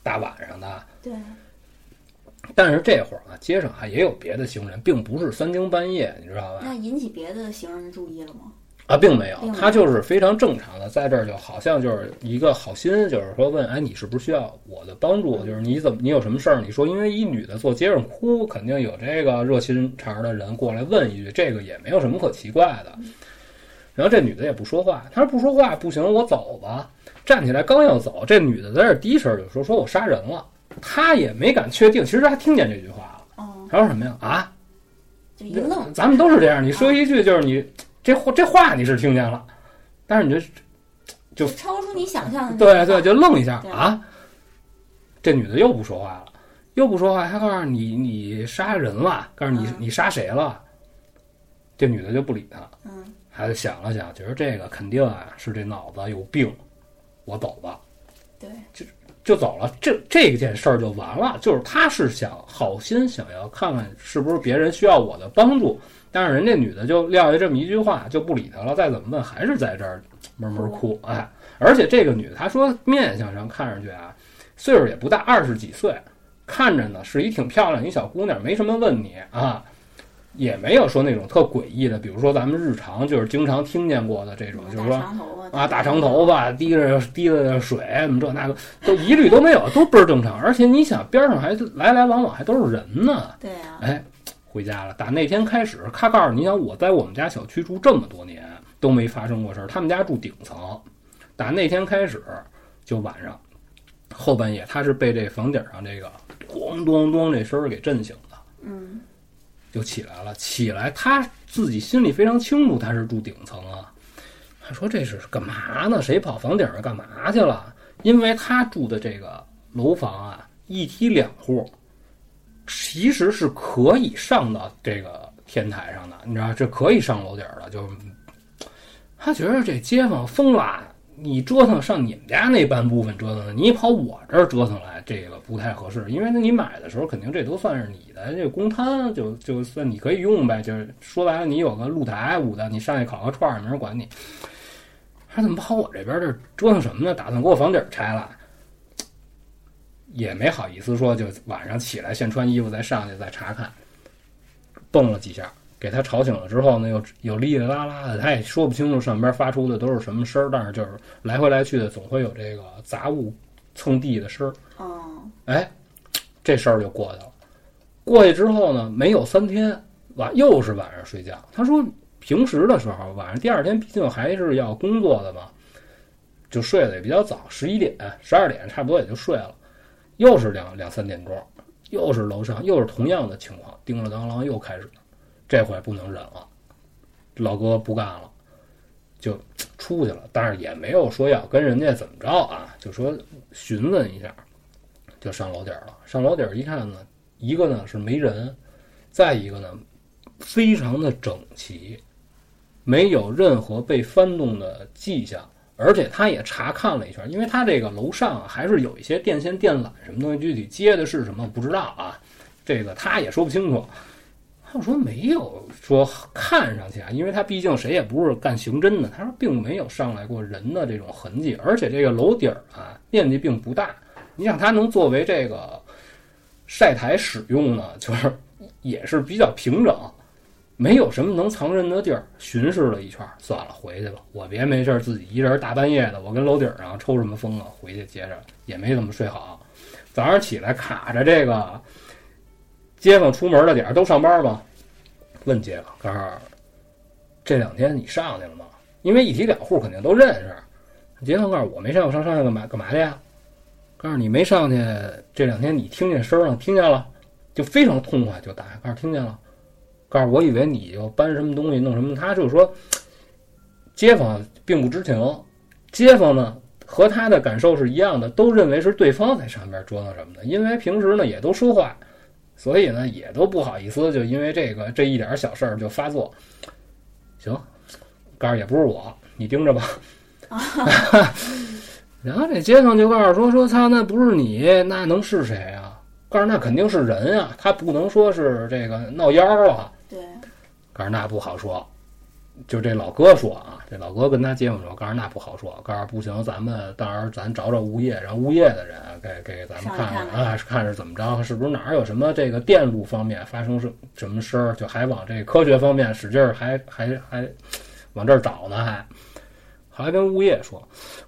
大晚上的，对，但是这会儿啊，街上还也有别的行人，并不是三更半夜，你知道吧？那引起别的行人注意了吗？啊，并没有他就是非常正常的，在这儿就好像就是一个好心，就是说问，哎，你是不是需要我的帮助？就是你怎么，你有什么事儿？你说，因为一女的坐街上哭，肯定有这个热心肠的人过来问一句，这个也没有什么可奇怪的。然后这女的也不说话，她说不说话不行，我走吧。站起来刚要走，这女的在这儿低声就说：“说我杀人了。”她也没敢确定，其实她听见这句话了。哦，她说什么呀？啊，就一愣，咱们都是这样，你说一句就是你这话这话你是听见了，但是你就就超出你想象的对对，就愣一下啊。这女的又不说话了，又不说话，她告诉你你杀人了，告诉你嗯你杀谁了。这女的就不理他，嗯，还就想了想，觉得这个肯定啊是这脑子有病，我走吧，对，就走了。这这件事儿就完了，就是他是想好心想要看看是不是别人需要我的帮助，但是人家女的就撂下这么一句话就不理他了，再怎么问还是在这儿闷闷哭，哎，而且这个女的她说面相上看上去啊，岁数也不大，二十几岁，看着呢是一挺漂亮一小姑娘，没什么问题啊。也没有说那种特诡异的，比如说咱们日常就是经常听见过的这种，就是说啊，大长头发，滴着滴着水，什么这那个，都一律都没有，都倍儿正常。而且你想，边上还来来往往还都是人呢。对啊，哎，回家了。打那天开始，他告诉你想，我在我们家小区住这么多年都没发生过事儿。他们家住顶层，打那天开始就晚上后半夜，他是被这房顶上这个咣咣咣这声儿给震醒的。嗯，就起来了。起来，他自己心里非常清楚，他是住顶层啊。他说这是干嘛呢？谁跑房顶上干嘛去了？因为他住的这个楼房啊，一梯两户，其实是可以上到这个天台上的，你知道，这可以上楼顶儿的。就他觉得这街坊疯了。你折腾上你们家那半部分折腾的，你跑我这儿折腾来，这个不太合适。因为你买的时候，肯定这都算是你的这公摊，就就算你可以用呗。就是说白了，你有个露台捂的，你上去烤个串儿，没人管你。他怎么跑我这边这折腾什么呢？打算给我房顶拆了，也没好意思说，就晚上起来先穿衣服再上去再查看，蹦了几下，给他吵醒了之后呢，又又哩哩啦啦的，他也说不清楚上边发出的都是什么声儿，但是就是来回来去的，总会有这个杂物蹭地的声儿。哦，哎，这事儿就过去了。过去之后呢，没有三天，晚又是晚上睡觉。他说，平时的时候，晚上第二天毕竟还是要工作的嘛，就睡得也比较早，十一点、十二点差不多也就睡了。又是两两三点钟，又是楼上又是同样的情况，叮了当啷又开始，这回不能忍了，老哥不干了，就出去了。但是也没有说要跟人家怎么着啊，就说询问一下。就上楼顶了。上楼顶一看呢，一个呢是没人，再一个呢非常的整齐，没有任何被翻动的迹象。而且他也查看了一圈，因为他这个楼上还是有一些电线电缆什么东西，具体接的是什么不知道啊，这个他也说不清楚。他说没有说看上去啊，因为他毕竟谁也不是干刑侦的，他说并没有上来过人的这种痕迹，而且这个楼顶儿啊面积并不大，你想它能作为这个晒台使用呢，就是也是比较平整，没有什么能藏人的地儿。巡视了一圈，算了，回去吧。我别没事自己一人大半夜的，我跟楼顶上抽什么风啊？回去接着也没怎么睡好。早上起来卡着这个街坊出门的点儿都上班吗？问街坊，告诉这两天你上去了吗？因为一提两户肯定都认识。街坊告诉我没上，我上上去干嘛干嘛去呀？告诉你没上去，这两天你听见声了，听见了，就非常痛快，就打开，告诉听见了。告诉我以为你要搬什么东西弄什么，他就说，街坊并不知情，街坊呢和他的感受是一样的，都认为是对方在上边折腾什么的，因为平时呢也都说话，所以呢也都不好意思，就因为这个这一点小事儿就发作。行，告诉也不是我，你盯着吧。(laughs) 然后这街坊就告诉说说操，那不是你，那能是谁啊？告诉那肯定是人啊，他不能说是这个闹妖啊。对，告诉那不好说，就这老哥说啊，这老哥跟他街坊说，告诉那不好说，告诉不行，咱们到时候咱找找物业，让物业的人给给咱们上看来看啊，看是怎么着，是不是哪儿有什么这个电路方面发生什什么事儿，就还往这科学方面使劲儿，还还还往这儿找呢，还还跟物业说。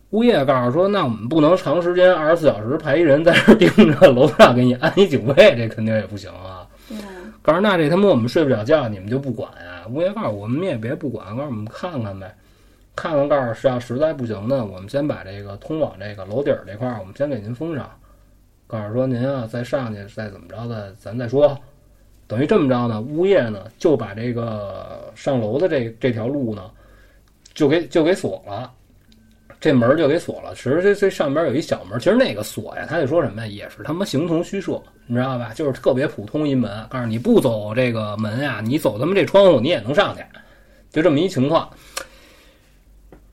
物业告诉说，那我们不能长时间二十四小时派一人在这儿盯着楼上给你安一警卫，这肯定也不行啊。告诉那这他妈我们睡不了觉，你们就不管呀？物业告诉我们也别不管，告诉我们看看呗，看看告诉是要实在不行呢，我们先把这个通往这个楼顶这块儿，我们先给您封上。告诉说您啊再上去再怎么着的，咱再说。等于这么着呢，物业呢就把这个上楼的这这条路呢，就给就给锁了。这门就给锁了。其实这这上边有一小门，其实那个锁呀，他就说什么呀，也是他妈形同虚设，你知道吧？就是特别普通一门，告诉你不走这个门呀，你走他妈这窗户你也能上去，就这么一情况。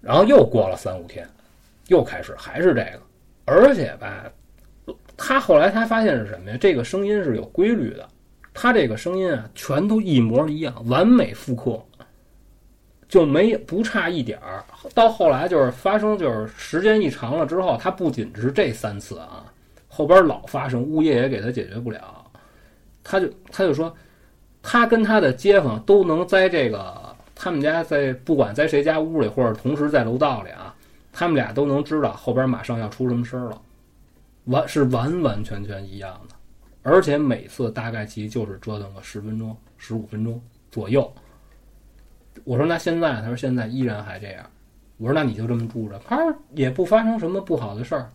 然后又过了三五天，又开始还是这个，而且吧，他后来他发现是什么呀？这个声音是有规律的，他这个声音啊，全都一模一样，完美复刻。就没不差一点儿。到后来就是发生，就是时间一长了之后，他不仅是这三次啊，后边老发生，物业也给他解决不了。他就他就说，他跟他的街坊都能在这个他们家在不管在谁家屋里，或者同时在楼道里啊，他们俩都能知道后边马上要出什么声儿了，完是完完全全一样的，而且每次大概其就是折腾个十分钟、十五分钟左右。我说那现在，他说现在依然还这样。我说那你就这么住着，他说也不发生什么不好的事儿，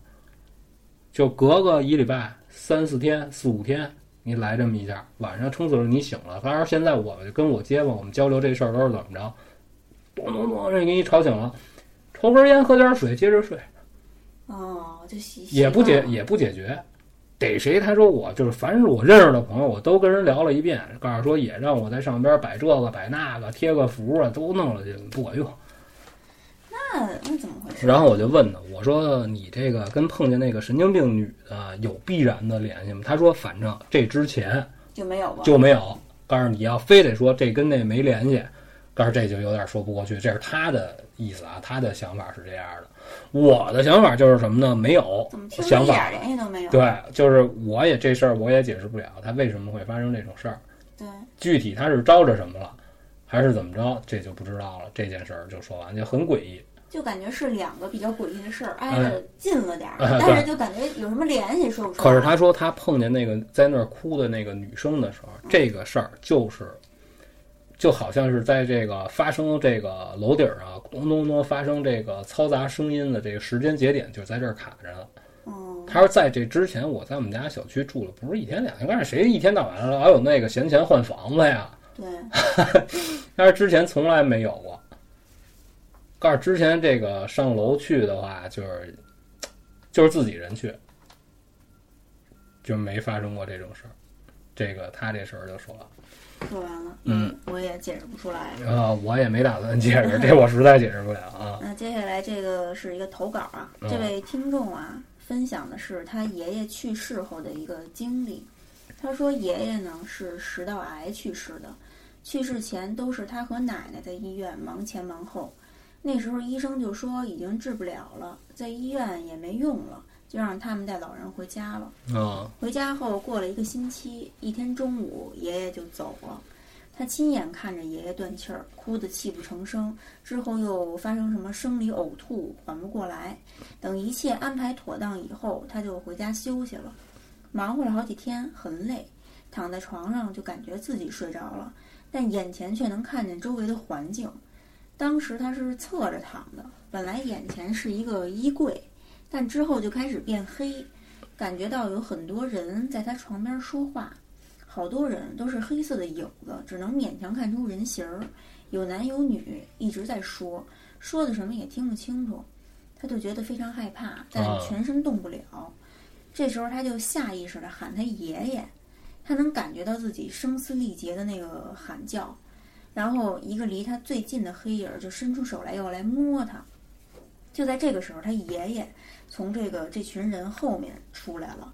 就隔个一礼拜、三四天、四五天，你来这么一下，晚上撑死了你醒了。他说现在我跟我街坊我们交流这事儿都是怎么着，咚咚咚，这给你吵醒了，抽根烟喝点水接着睡，哦，就洗也不解也不解决。逮谁？他说我就是，凡是我认识的朋友，我都跟人聊了一遍，告诉说也让我在上边摆这个摆那个，贴个符啊，都弄了去，不管用。那那怎么回事？然后我就问他，我说你这个跟碰见那个神经病女的有必然的联系吗？他说反正这之前就没有吧？就没有。告诉你要非得说这跟那没联系，告诉这就有点说不过去。这是他的意思啊，他的想法是这样的。我的想法就是什么呢？没有怎么听着想法一点。联系都没有？对，就是我也这事儿我也解释不了，他为什么会发生这种事儿。对具体他是招着什么了，还是怎么着，这就不知道了。这件事儿就说完，就很诡异。就感觉是两个比较诡异的事儿，挨着近了点儿，(laughs) 哎但是就感觉有什么联系说不出来。可是他说他碰见那个在那儿哭的那个女生的时候，这个事儿就是，就好像是在这个发生这个楼顶儿啊，咚咚咚发生这个嘈杂声音的这个时间节点就在这儿卡着了。嗯，他说在这之前我在我们家小区住了不是一天两天，但是谁一天到晚老有那个闲钱换房子呀？对，(laughs) 但是之前从来没有过。告诉之前这个上楼去的话，就是就是自己人去，就没发生过这种事儿。这个他这事儿就说了，说完了，嗯，我也解释不出来。啊，我也没打算解释，这我实在解释不了啊。(laughs) 那接下来这个是一个投稿啊，嗯这位听众啊分享的是他爷爷去世后的一个经历。他说爷爷呢是食道癌去世的，去世前都是他和奶奶在医院忙前忙后。那时候医生就说已经治不了了，在医院也没用了，就让他们带老人回家了。啊回家后过了一个星期，一天中午，爷爷就走了。他亲眼看着爷爷断气儿，哭得泣不成声，之后又发生什么生理呕吐，缓不过来。等一切安排妥当以后，他就回家休息了。忙活了好几天，很累，躺在床上就感觉自己睡着了，但眼前却能看见周围的环境。当时他是侧着躺的，本来眼前是一个衣柜，但之后就开始变黑，感觉到有很多人在他床边说话，好多人都是黑色的影子，只能勉强看出人形儿，有男有女，一直在说，说的什么也听不清楚，他就觉得非常害怕，但啊全身动不了。这时候他就下意识的喊他爷爷，他能感觉到自己声嘶力竭的那个喊叫，然后一个离他最近的黑影儿就伸出手来要来摸他。就在这个时候，他爷爷从这个这群人后面出来了，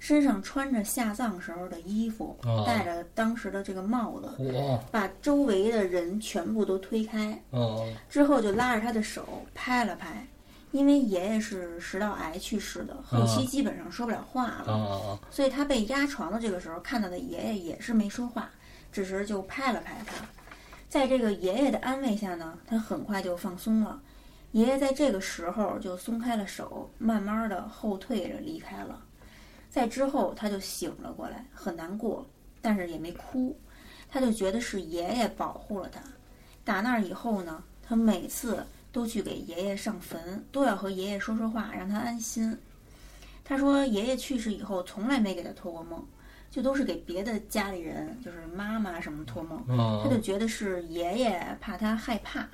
身上穿着下葬时候的衣服，哦戴着当时的这个帽子，嚯把周围的人全部都推开，哦之后就拉着他的手拍了拍。因为爷爷是食道癌去世的，后期基本上说不了话了，啊所以他被压床的这个时候看到的爷爷也是没说话，只是就拍了拍他。在这个爷爷的安慰下呢，他很快就放松了。爷爷在这个时候就松开了手，慢慢的后退着离开了。在之后他就醒了过来，很难过，但是也没哭，他就觉得是爷爷保护了他。打那儿以后呢，他每次都去给爷爷上坟，都要和爷爷说说话，让他安心。他说爷爷去世以后，从来没给他托过梦，就都是给别的家里人，就是妈妈什么托梦。啊他就觉得是爷爷怕他害怕。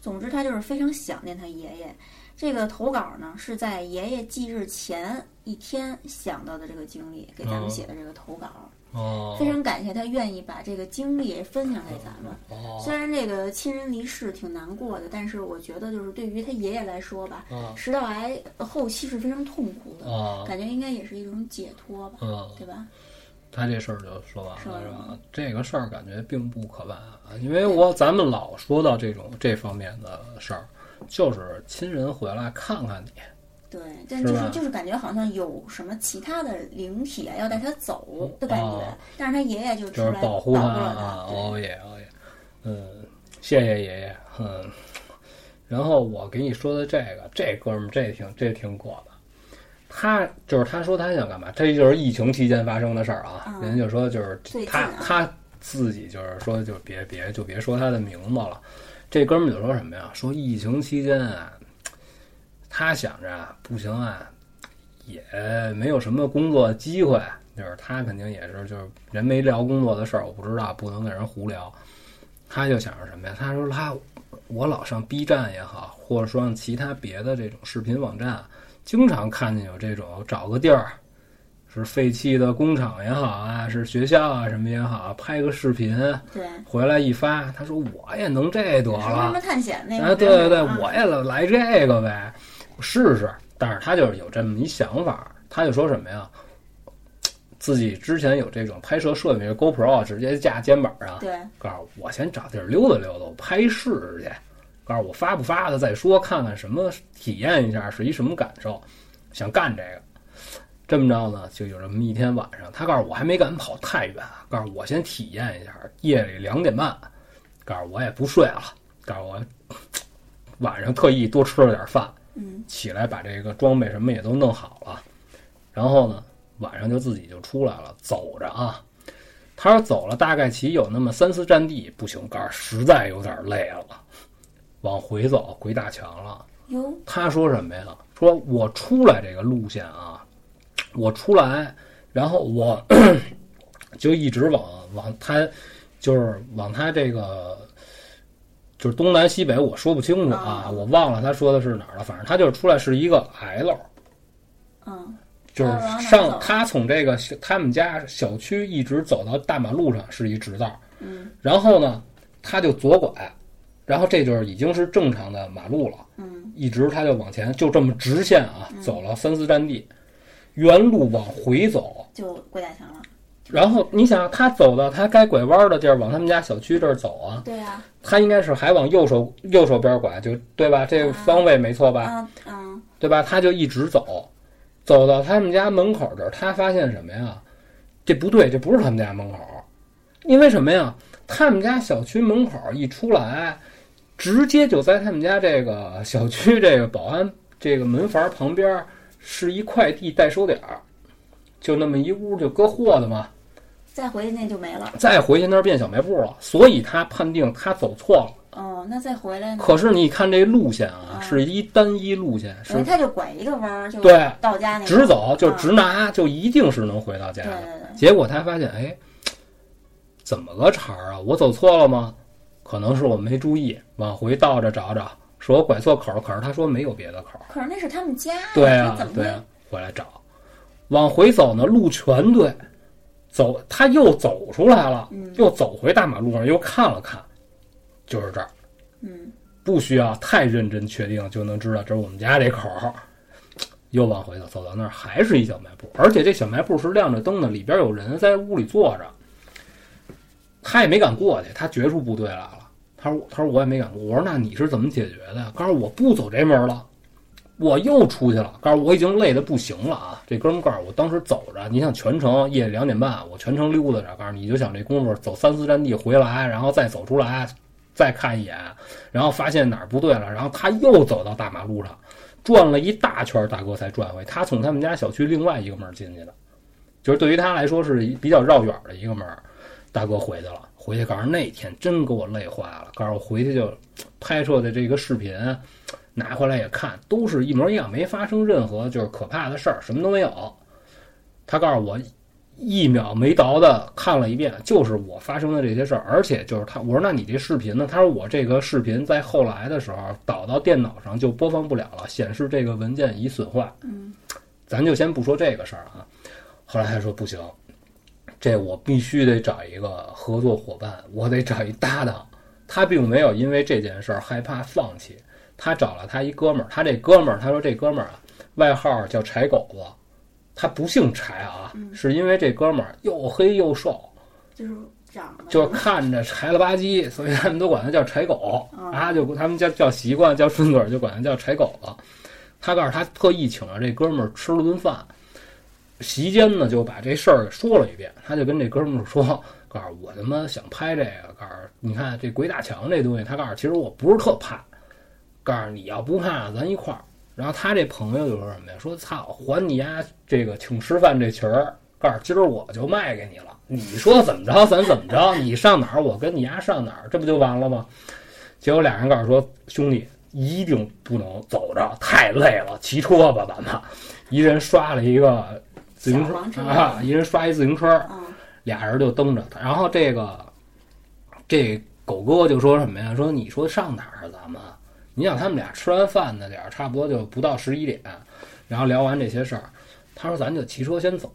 总之，他就是非常想念他爷爷。这个投稿呢，是在爷爷忌日前一天想到的这个经历，给咱们写的这个投稿。哦非常感谢他愿意把这个经历分享给咱们。哦虽然这个亲人离世挺难过的，但是我觉得就是对于他爷爷来说吧，啊食道癌后期是非常痛苦的，啊感觉应该也是一种解脱吧，嗯，对吧？他这事儿就说完了了是吧？这个事儿感觉并不可怕啊，因为我咱们老说到这种这方面的事儿，就是亲人回来看看你，对，但就是吧就是感觉好像有什么其他的灵体啊要带他走的感觉，哦但是他爷爷就出就是来保护他了。啊，对哦耶哦耶，嗯，谢谢爷爷，嗯。然后我给你说的这个，这哥们儿这挺这挺过的，他就是他说他想干嘛，这就是疫情期间发生的事儿啊。嗯人家就说就是他啊他自己就是说就别别就别说他的名字了，这哥们儿就说什么呀？说疫情期间啊，他想着啊不行啊，也没有什么工作机会，就是他肯定也是就是人没聊工作的事儿，我不知道，不能跟人胡聊。他就想着什么呀？他说他我老上 B 站也好，或者说上其他别的这种视频网站，经常看见有这种找个地儿，是废弃的工厂也好啊，是学校啊什么也好，拍个视频对，回来一发，他说我也能这得了什了么，探险那个，啊，对对对，啊我也来这个呗，我试试。但是他就是有这么一想法，他就说什么呀？自己之前有这种拍摄设备，GoPro 直接架肩膀上，对，告诉我先找地儿溜达溜达，我拍试试去。告诉我发不发的再说，看看什么体验一下是一什么感受，想干这个。这么着呢，就有这么一天晚上，他告诉我还没敢跑太远，告诉我先体验一下，夜里两点半，告诉我也不睡了，告诉我晚上特意多吃了点饭，嗯，起来把这个装备什么也都弄好了，然后呢，晚上就自己就出来了，走着啊。他说走了大概其有那么三四站地，不行，告诉实在有点累了，往回走，回大墙了。哟，他说什么呀？说我出来这个路线啊，我出来，然后我 (coughs) 就一直往往他，就是往他这个，就是东南西北，我说不清楚啊，哦我忘了他说的是哪儿了。反正他就是出来是一个 L，嗯，就是上他从这个他们家小区一直走到大马路上是一直道，嗯然后呢，他就左拐，然后这就是已经是正常的马路了。嗯，一直他就往前，就这么直线啊，走了三四站地，原路往回走。就过大墙了。然后你想，他走到他该拐弯的地儿，往他们家小区这儿走啊，对啊，他应该是还往右手右手边拐，就对吧？这个方位没错吧？嗯嗯，对吧？他就一直走，走到他们家门口这儿，他发现什么呀？这不对，这不是他们家门口，因为什么呀？他们家小区门口一出来，直接就在他们家这个小区这个保安这个门房旁边是一快递代收点儿，就那么一屋就搁货的嘛。再回去那就没了。再回去那儿变小卖部了，所以他判定他走错了。哦，那再回来呢？可是你看这路线啊，啊是一单一路线，是哎他就拐一个弯儿就对到家那直走就啊直拿，就一定是能回到家的。对对对，结果他发现，哎，怎么个茬儿啊？我走错了吗？可能是我没注意，往回倒着找找，说我拐错口儿，可是他说没有别的口儿。可是那是他们家呀，对啊怎，么会？对啊，回来找，往回走呢，路全对，走他又走出来了，嗯又走回大马路上，又看了看，就是这儿，嗯，不需要太认真确定就能知道这是我们家这口儿。又往回走，走到那儿还是一小卖部，而且这小卖部是亮着灯的，里边有人在屋里坐着。他也没敢过去，他觉出不对来了。他说：“他说我也没敢。”我说：“那你是怎么解决的呀？”告诉我不走这门了，我又出去了。告诉我已经累得不行了啊！这哥们告诉我当时走着，你想全程夜里两点半，我全程溜达着。告诉你就想这功夫走三四站地回来，然后再走出来，再看一眼，然后发现哪儿不对了，然后他又走到大马路上，转了一大圈，大哥才转回。他从他们家小区另外一个门进去的，就是对于他来说是比较绕远的一个门。大哥回去了，回去告诉那天真给我累坏了，告诉我回去就拍摄的这个视频拿回来也看，都是一模一样，没发生任何就是可怕的事儿，什么都没有。他告诉我一秒没倒的看了一遍，就是我发生的这些事儿，而且就是他，我说那你这视频呢？他说我这个视频在后来的时候导到电脑上就播放不了了，显示这个文件已损坏。嗯，咱就先不说这个事儿啊。后来他说不行，这我必须得找一个合作伙伴，我得找一搭档。他并没有因为这件事儿害怕放弃，他找了他一哥们儿，他这哥们儿他说这哥们儿啊，外号叫柴狗子，他不姓柴啊，是因为这哥们儿又黑又瘦，就是长得就看着柴了吧唧，所以他们都管他叫柴狗嗯啊，就他们叫叫习惯，叫顺嘴儿就管他叫柴狗子。他告诉他特意请了这哥们儿吃了顿饭，席间呢就把这事儿说了一遍。他就跟这哥们儿说：“告诉我他妈想拍这个，告诉你看这鬼打墙这东西，他告诉其实我不是特怕，告诉你要不怕咱一块儿。”然后他这朋友就说什么呀？说操，还你丫这个请吃饭这群儿，告诉今儿我就卖给你了。你说怎么着咱怎么着，你上哪儿我跟你丫上哪儿，这不就完了吗？结果俩人告诉说兄弟一定不能走着，太累了，骑车吧咱们。一人刷了一个自行车啊，(laughs) 一人刷一自行车，嗯俩人就蹬着。然后这个这狗哥就说什么呀？说你说上哪儿啊咱们？你想他们俩吃完饭那点儿，差不多就不到十一点，然后聊完这些事儿，他说咱就骑车先走，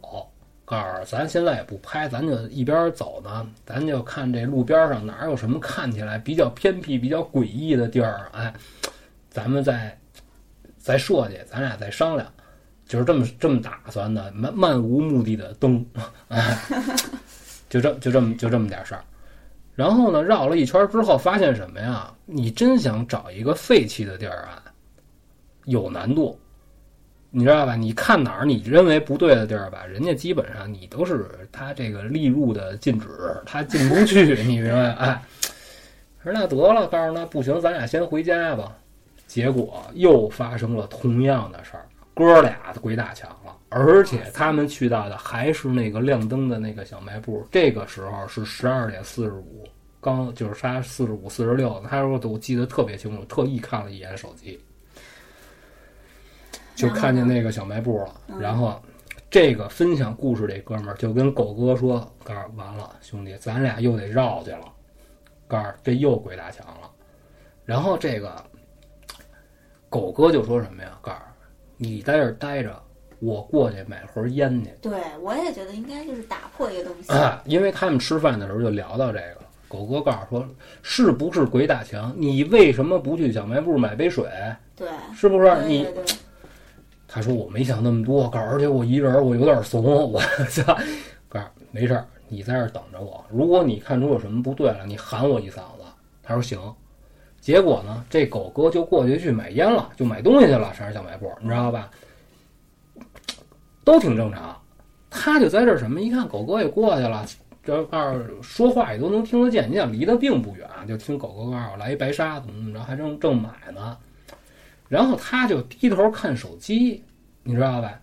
告诉咱现在也不拍，咱就一边走呢，咱就看这路边上哪儿有什么看起来比较偏僻、比较诡异的地儿，哎，咱们再再设计，咱俩再商量，就是这么这么打算的，漫漫无目的的蹬，哎，(laughs) 就这就这么就这么点事儿。然后呢，绕了一圈之后，发现什么呀？你真想找一个废弃的地儿啊，有难度，你知道吧？你看哪儿你认为不对的地儿吧，人家基本上你都是他这个立入的禁止，他进不去，(laughs) 你明白？哎，说那得了，告诉那不行，咱俩先回家吧。结果又发生了同样的事儿，哥俩鬼打墙了，而且他们去到的还是那个亮灯的那个小卖部。这个时候是十二点四十五，刚就是他四十五、四十六，他说的我记得特别清楚，特意看了一眼手机，就看见那个小卖部了。然后这个分享故事这哥们儿就跟狗哥说：“告诉完了，兄弟，咱俩又得绕去了，告诉这又鬼打墙了。”然后这个狗哥就说什么呀？告诉你在这儿待着，我过去买盒烟去。对，我也觉得应该就是打破一个东西。啊，因为他们吃饭的时候就聊到这个了。狗哥告诉说，是不是鬼打墙？你为什么不去小卖部买杯水？对，是不是？你他说我没想那么多，告诉而且我一人儿我有点怂，我 (laughs) 操，告诉没事儿，你在这儿等着我。如果你看出有什么不对了，你喊我一嗓子。他说行。结果呢，这狗哥就过去去买烟了，就买东西去了，上小卖部，你知道吧？都挺正常。他就在这什么，一看狗哥也过去了，这告诉说话也都能听得见。你想离得并不远，就听狗哥告诉我来一白沙怎么怎么着，还正正买呢。然后他就低头看手机，你知道吧？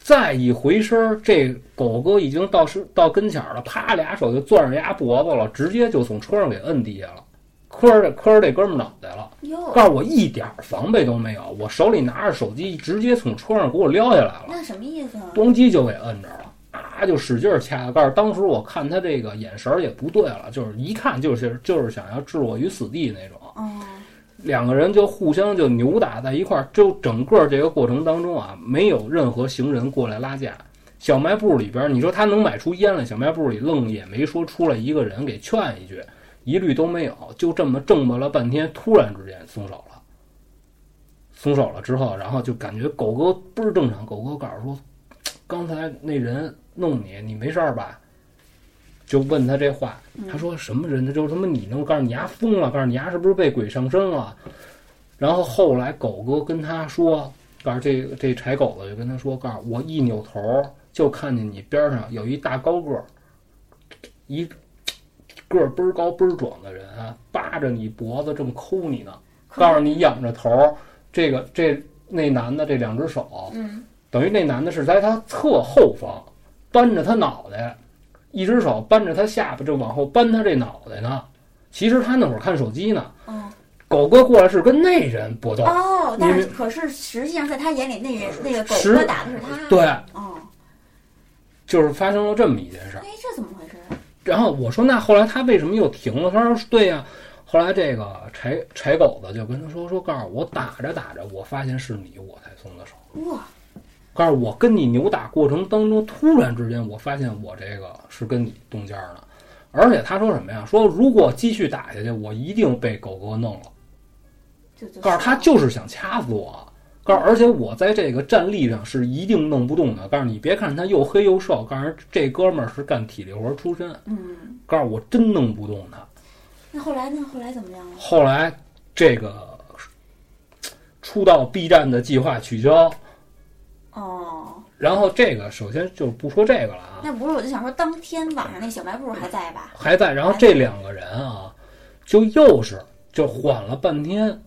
再一回身，这狗哥已经到是到跟前了，啪，俩手就攥着牙脖子了，直接就从车上给摁地下了，磕着磕着这哥们儿脑袋了。告诉我一点防备都没有，我手里拿着手机，直接从车上给我撩下来了，那什么意思啊？咣叽就给摁着了，啊，就使劲儿掐。告诉当时我看他这个眼神儿也不对了，就是一看就是就是想要置我于死地那种。哦，两个人就互相就扭打在一块儿，就整个这个过程当中啊，没有任何行人过来拉架。小卖部里边儿，你说他能买出烟来，小卖部里愣也没说出来一个人给劝一句，一律都没有。就这么挣巴了半天，突然之间松手了。松手了之后，然后就感觉狗哥倍儿正常。狗哥告诉说，刚才那人弄你，你没事儿吧？就问他这话，他说什么人？他就他妈你弄，告诉你丫疯了，告诉你丫是不是被鬼上身了？然后后来狗哥跟他说，告诉这这柴狗子就跟他说，告诉我一扭头就看见你边上有一大高个儿，一个儿倍儿高倍儿壮的人啊，扒着你脖子正抠你呢，告诉你仰着头，这个这那男的这两只手，嗯，等于那男的是在他侧后方扳着他脑袋，一只手扳着他下巴，就往后扳他这脑袋呢。其实他那会儿看手机呢，嗯，狗哥过来是跟那人搏斗，哦，但是可是实际上在他眼里，那人那个狗哥打的是他。对，哦，就是发生了这么一件事儿。哎，这怎么回事？然后我说那后来他为什么又停了？他说对呀、后来这个柴柴狗子就跟他说说，告诉我打着打着，我发现是你，我才松的手。哇，告诉我跟你扭打过程当中，突然之间我发现我这个是跟你动尖儿呢，而且他说什么呀？说如果继续打下去，我一定被狗哥弄了。告诉他就是想掐死我。告诉而且我在这个站立上是一定弄不动的。告诉你别看他又黑又瘦，告诉这哥们儿是干体力活出身。嗯，告诉我真弄不动他。那后来呢？后来怎么样了？后来这个出道 B 站的计划取消，哦，然后这个首先就不说这个了啊，那不是，我就想说，当天晚上那小卖部还在吧？还在。然后这两个人啊，就又是就缓了半天，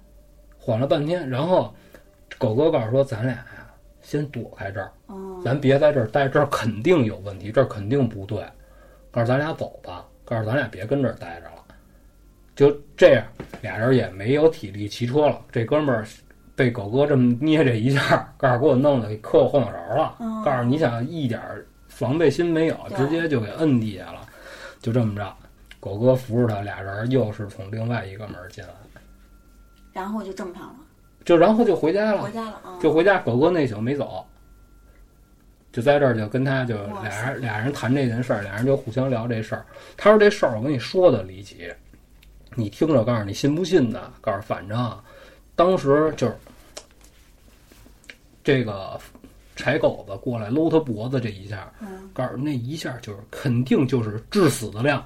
缓了半天。然后狗哥告诉说，咱俩呀，先躲开这儿，哦，咱别在这儿待，这儿肯定有问题，这儿肯定不对。告诉咱俩走吧，告诉咱俩别跟这儿待着了。就这样，俩人也没有体力骑车了。这哥们儿被狗哥这么捏这一下，告诉给我弄的磕我后脑勺了。(laughs) 嗯告诉你想一点防备心没有，直接就给摁地下了。就这么着，狗哥扶着他，俩人又是从另外一个门进来，然后就正常了，就然后就回家了回。家了啊。就回家，狗哥那宿没走，就在这儿就跟他就俩人俩人谈这件事儿，俩人就互相聊这事儿。他说这事儿我跟你说的离奇，你听着，告诉你信不信的，告诉反正啊当时就是这个柴狗子过来搂他脖子这一下，嗯，告诉那一下就是肯定就是致死的量，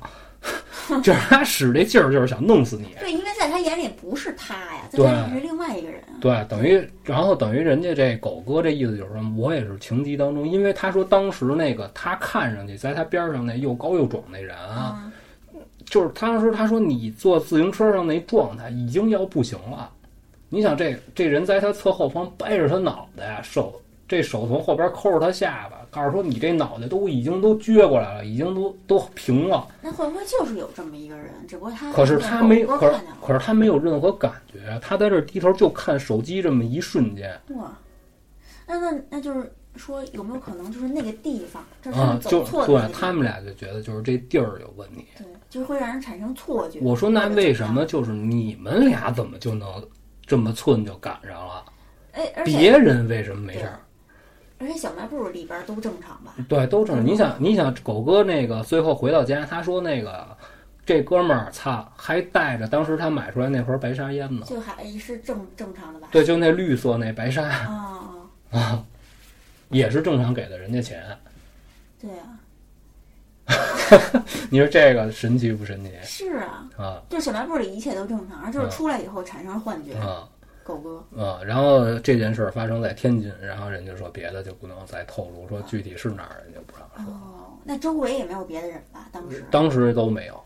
(laughs) 就是他使这劲儿就是想弄死你。对，因为在他眼里不是他呀，在他眼里是另外一个人。对，等于然后等于人家这狗哥这意思就是说，我也是情急当中，因为他说当时那个他看上去在他边上那又高又壮那人啊，嗯，就是当时他说你坐自行车上那状态已经要不行了，你想这这人在他侧后方掰着他脑袋，手这手从后边抠着他下巴，告诉说你这脑袋都已经都撅过来了，已经都都平了，那会不会就是有这么一个人？只不过他可是他没，可是可是他没有任何感觉，他在这儿低头就看手机这么一瞬间。哇，那那那就是说，有没有可能就是那个地方，这是走错的地方对他们俩就觉得就是这地儿有问题。对，就是会让人产生错觉。我说那为什么？就是你们俩怎么就能这么寸就赶上了？哎，而别且人为什么没事儿？而且小卖部里边都正常吧？对，都正常。你想，你想，狗哥那个最后回到家，他说那个这哥们儿，操，还带着当时他买出来那盒白沙烟呢。就还是正正常的吧？对，就那绿色那白沙啊啊，(laughs) 啊，也是正常给的人家钱。对啊，(laughs) 你说这个神奇不神奇是啊，啊？就小卖部里一切都正常，而就是嗯出来以后产生了幻觉，啊！狗哥。啊，然后这件事儿发生在天津，然后人家说别的就不能再透露，说具体是哪儿人家不让说，哦，那周围也没有别的人吧？当时当时都没有，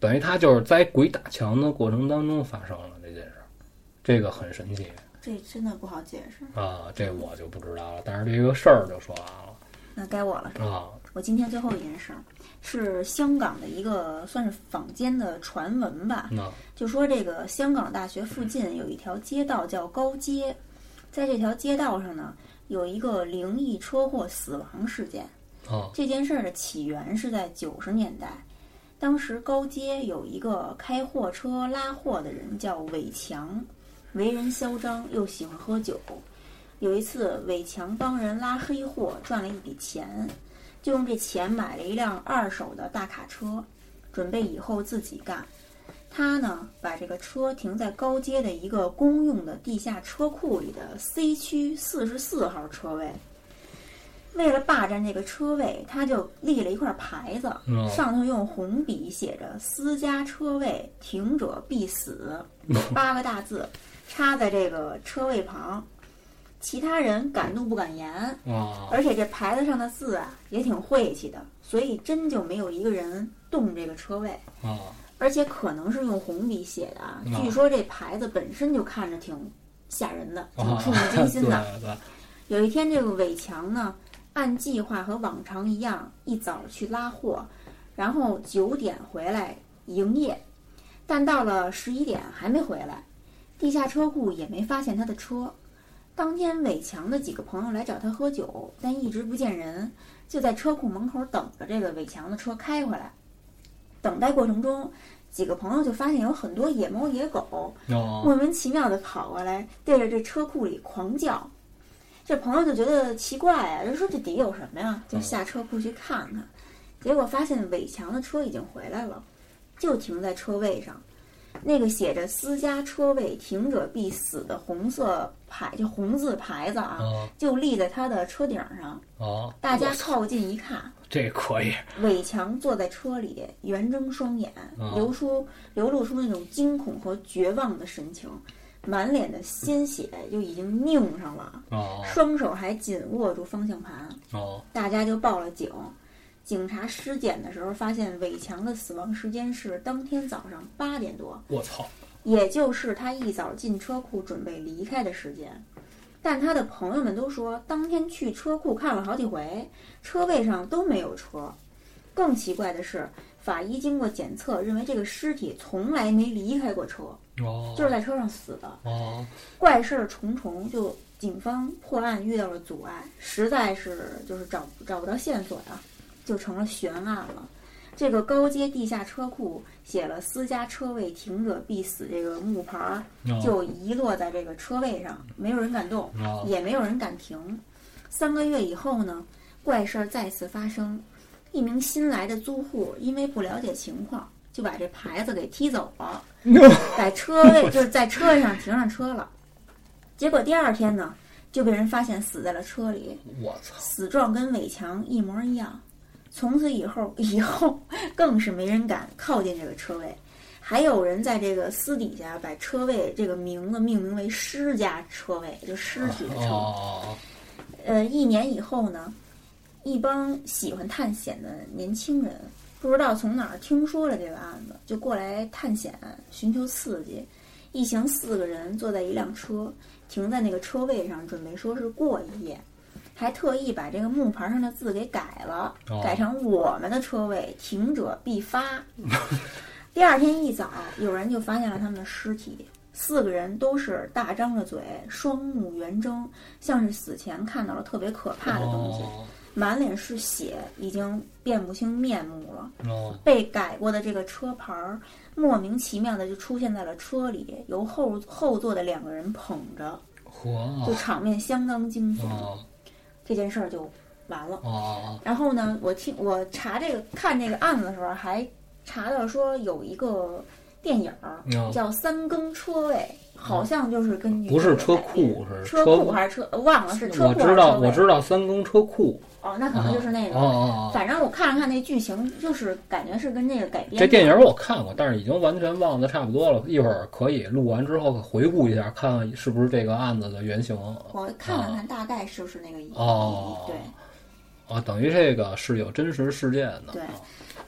等于他就是在鬼打墙的过程当中发生了这件事儿，这个很神奇这真的不好解释。啊，这我就不知道了，但是这个事儿就说完了那该我了，是吧？啊，我今天最后一件事儿是香港的一个算是坊间的传闻吧，就说这个香港大学附近有一条街道叫高街，在这条街道上呢，有一个灵异车祸死亡事件。哦这件事儿的起源是在九十年代，当时高街有一个开货车拉货的人叫伟强，为人嚣张又喜欢喝酒。有一次，伟强帮人拉黑货赚了一笔钱，就用这钱买了一辆二手的大卡车，准备以后自己干。他呢，把这个车停在高街的一个公用的地下车库里的 C 区四十四号车位。为了霸占这个车位，他就立了一块牌子，哦上头用红笔写着“私家车位，停者必死”八个大字，插在这个车位旁。其他人敢怒不敢言，啊而且这牌子上的字啊也挺晦气的，所以真就没有一个人动这个车位。啊而且可能是用红笔写的啊。哦据说这牌子本身就看着挺吓人的，挺啊触目惊心的。(laughs) 有一天，这个伟强呢，按计划和往常一样，一早去拉货，然后九点回来营业，但到了十一点还没回来，地下车库也没发现他的车。当天，伟强的几个朋友来找他喝酒，但一直不见人，就在车库门口等着这个伟强的车开回来。等待过程中，几个朋友就发现有很多野猫野狗，哦莫名其妙的跑过来，对着这车库里狂叫。这朋友就觉得奇怪啊，就说这底有什么呀？就下车库去看看，结果发现伟强的车已经回来了，就停在车位上。那个写着“私家车位，停者必死”的红色牌，就红字牌子啊，啊就立在他的车顶上。哦！大家靠近一看，这可以伟强坐在车里，圆睁双眼，哦流出流露出那种惊恐和绝望的神情，满脸的鲜血就已经拧上了，哦双手还紧握住方向盘。哦大家就报了警。警察尸检的时候发现，伟强的死亡时间是当天早上八点多，我操也就是他一早进车库准备离开的时间。但他的朋友们都说，当天去车库看了好几回，车位上都没有车。更奇怪的是，法医经过检测，认为这个尸体从来没离开过车，哦就是在车上死的。哦怪事儿重重，就警方破案遇到了阻碍，实在是就是找找不着线索呀、就成了悬案了。这个高街地下车库写了“私家车位，停者必死”这个木牌儿，哦就遗落在这个车位上，没有人敢动，哦也没有人敢停。三个月以后呢，怪事儿再次发生，一名新来的租户因为不了解情况，就把这牌子给踢走了。(laughs) 在车位就是在车位上停上车了，结果第二天呢，就被人发现死在了车里，我操死状跟伟强一模一样。从此以后，(laughs) 以后更是没人敢靠近这个车位，还有人在这个私底下把车位这个名字命名为“尸家车位”，就尸体的车。哦呃，一年以后呢，一帮喜欢探险的年轻人，不知道从哪儿听说了这个案子，就过来探险，寻求刺激。一行四个人坐在一辆车，停在那个车位上，准备说是过一夜，还特意把这个木牌上的字给改了，哦改成我们的车位，停者必发。(laughs) 第二天一早，有人就发现了他们的尸体，四个人都是大张着嘴，双目圆睁，像是死前看到了特别可怕的东西，哦满脸是血，已经辨不清面目了。哦被改过的这个车牌儿，莫名其妙的就出现在了车里，由后后座的两个人捧着，就场面相当惊悚。哦这件事儿就完了。哦然后呢，我听我查这个看这个案子的时候，还查到说有一个电影儿哦叫《三更车位》，好像就是根据不是车库，是车库还是车，忘了是车库我知道，我知道三更车库，哦，那可能就是那个。哦哦哦。反正我看了看那剧情，就是感觉是跟那个改编。这电影我看过，但是已经完全忘得差不多了。一会儿可以录完之后回顾一下，看看是不是这个案子的原型。我看了看，大概是不是那个意思哦，对。啊，等于这个是有真实事件的。对，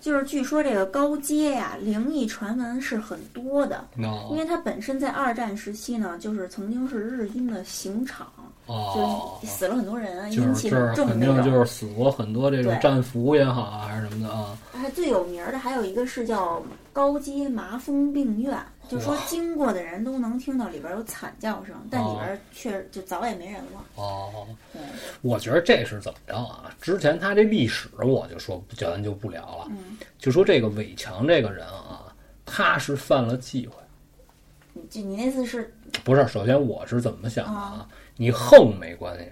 就是据说这个高街呀，灵异传闻是很多的，哦、因为它本身在二战时期呢，就是曾经是日军的刑场，哦，就是死了很多人啊，就是阴气很重肯定就是死过很多这种战俘也好啊，还是什么的啊。还最有名的还有一个是叫高街麻风病院。就说经过的人都能听到里边有惨叫声，但里边却就早也没人了。哦，对，我觉得这是怎么着啊？之前他这历史我就说咱就不聊了，嗯，就说这个伟强这个人啊，他是犯了忌讳。你就你那次是？不是，首先我是怎么想的啊？你横没关系，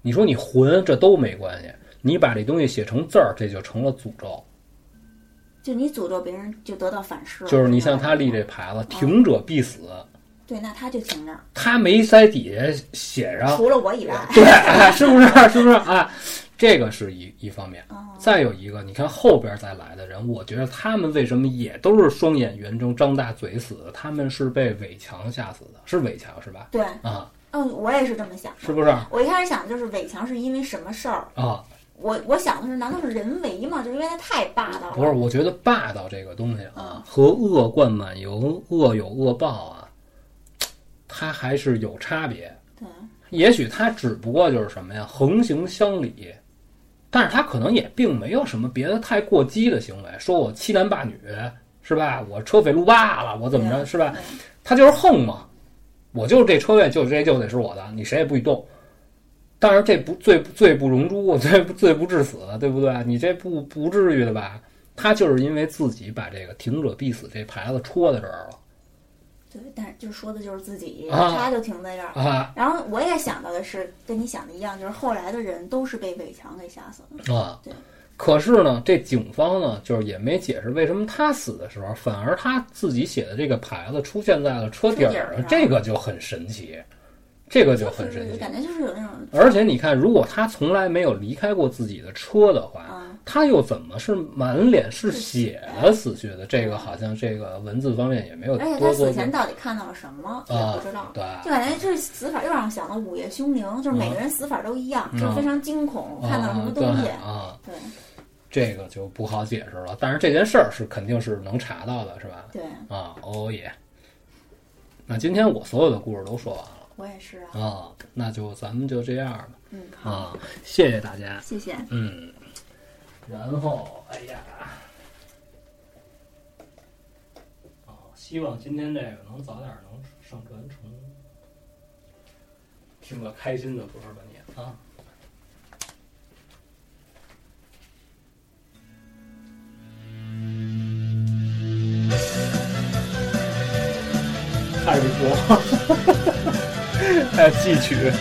你说你混这都没关系，你把这东西写成字儿，这就成了诅咒。就你诅咒别人，就得到反噬。就是你像他立这牌子“停者必死”，对，那他就停着。他没在底下写上，除了我以外，对，是不是？是不是？啊，这个是一一方面。再有一个，你看后边再来的人，我觉得他们为什么也都是双眼圆睁、张大嘴死的？他们是被伟强吓死的，是伟强是吧？对，啊，嗯，我也是这么想，是不是？我一开始想就是伟强是因为什么事儿啊？我我想的是，难道是人为吗？就是因为他太霸道了。不是，我觉得霸道这个东西啊，和恶贯满盈、恶有恶报啊，它还是有差别。对，也许他只不过就是什么呀，横行乡里，但是他可能也并没有什么别的太过激的行为，说我欺男霸女是吧？我车匪路霸了，我怎么着是吧？他就是横嘛，我就是这车位，就这就得是我的，你谁也不许动。但是这不罪罪不容诛，(laughs) 罪罪不至死，对不对？你这不不至于的吧？他就是因为自己把这个“停者必死”这牌子戳在这儿了。对，但是就说的就是自己，啊、他就停在这儿。啊，然后我也想到的是，跟你想的一样，就是后来的人都是被伟强给吓死的。啊，对。可是呢，这警方呢，就是也没解释为什么他死的时候，反而他自己写的这个牌子出现在了车底儿上，这个就很神奇。这个就很神奇，感觉就是有那种。而且你看，如果他从来没有离开过自己的车的话，嗯、他又怎么是满脸是血的死去的？这个好像这个文字方面也没有多。而且他死前到底看到了什么也不知道，对，就感觉这死法又让我想到《午夜凶铃》，就是每个人死法都一样，嗯、就是非常惊恐，看到什么东西啊？对，这个就不好解释了。但是这件事儿是肯定是能查到的，是吧？对啊，哦耶。那今天我所有的故事都说完了。我也是啊，啊，那就咱们就这样吧。嗯，好，啊，谢谢大家，谢谢。嗯，然后，哎呀，哦，希望今天这个能早点能上传成，听个开心的歌吧你啊。开始说，还 (laughs) 还有戏曲。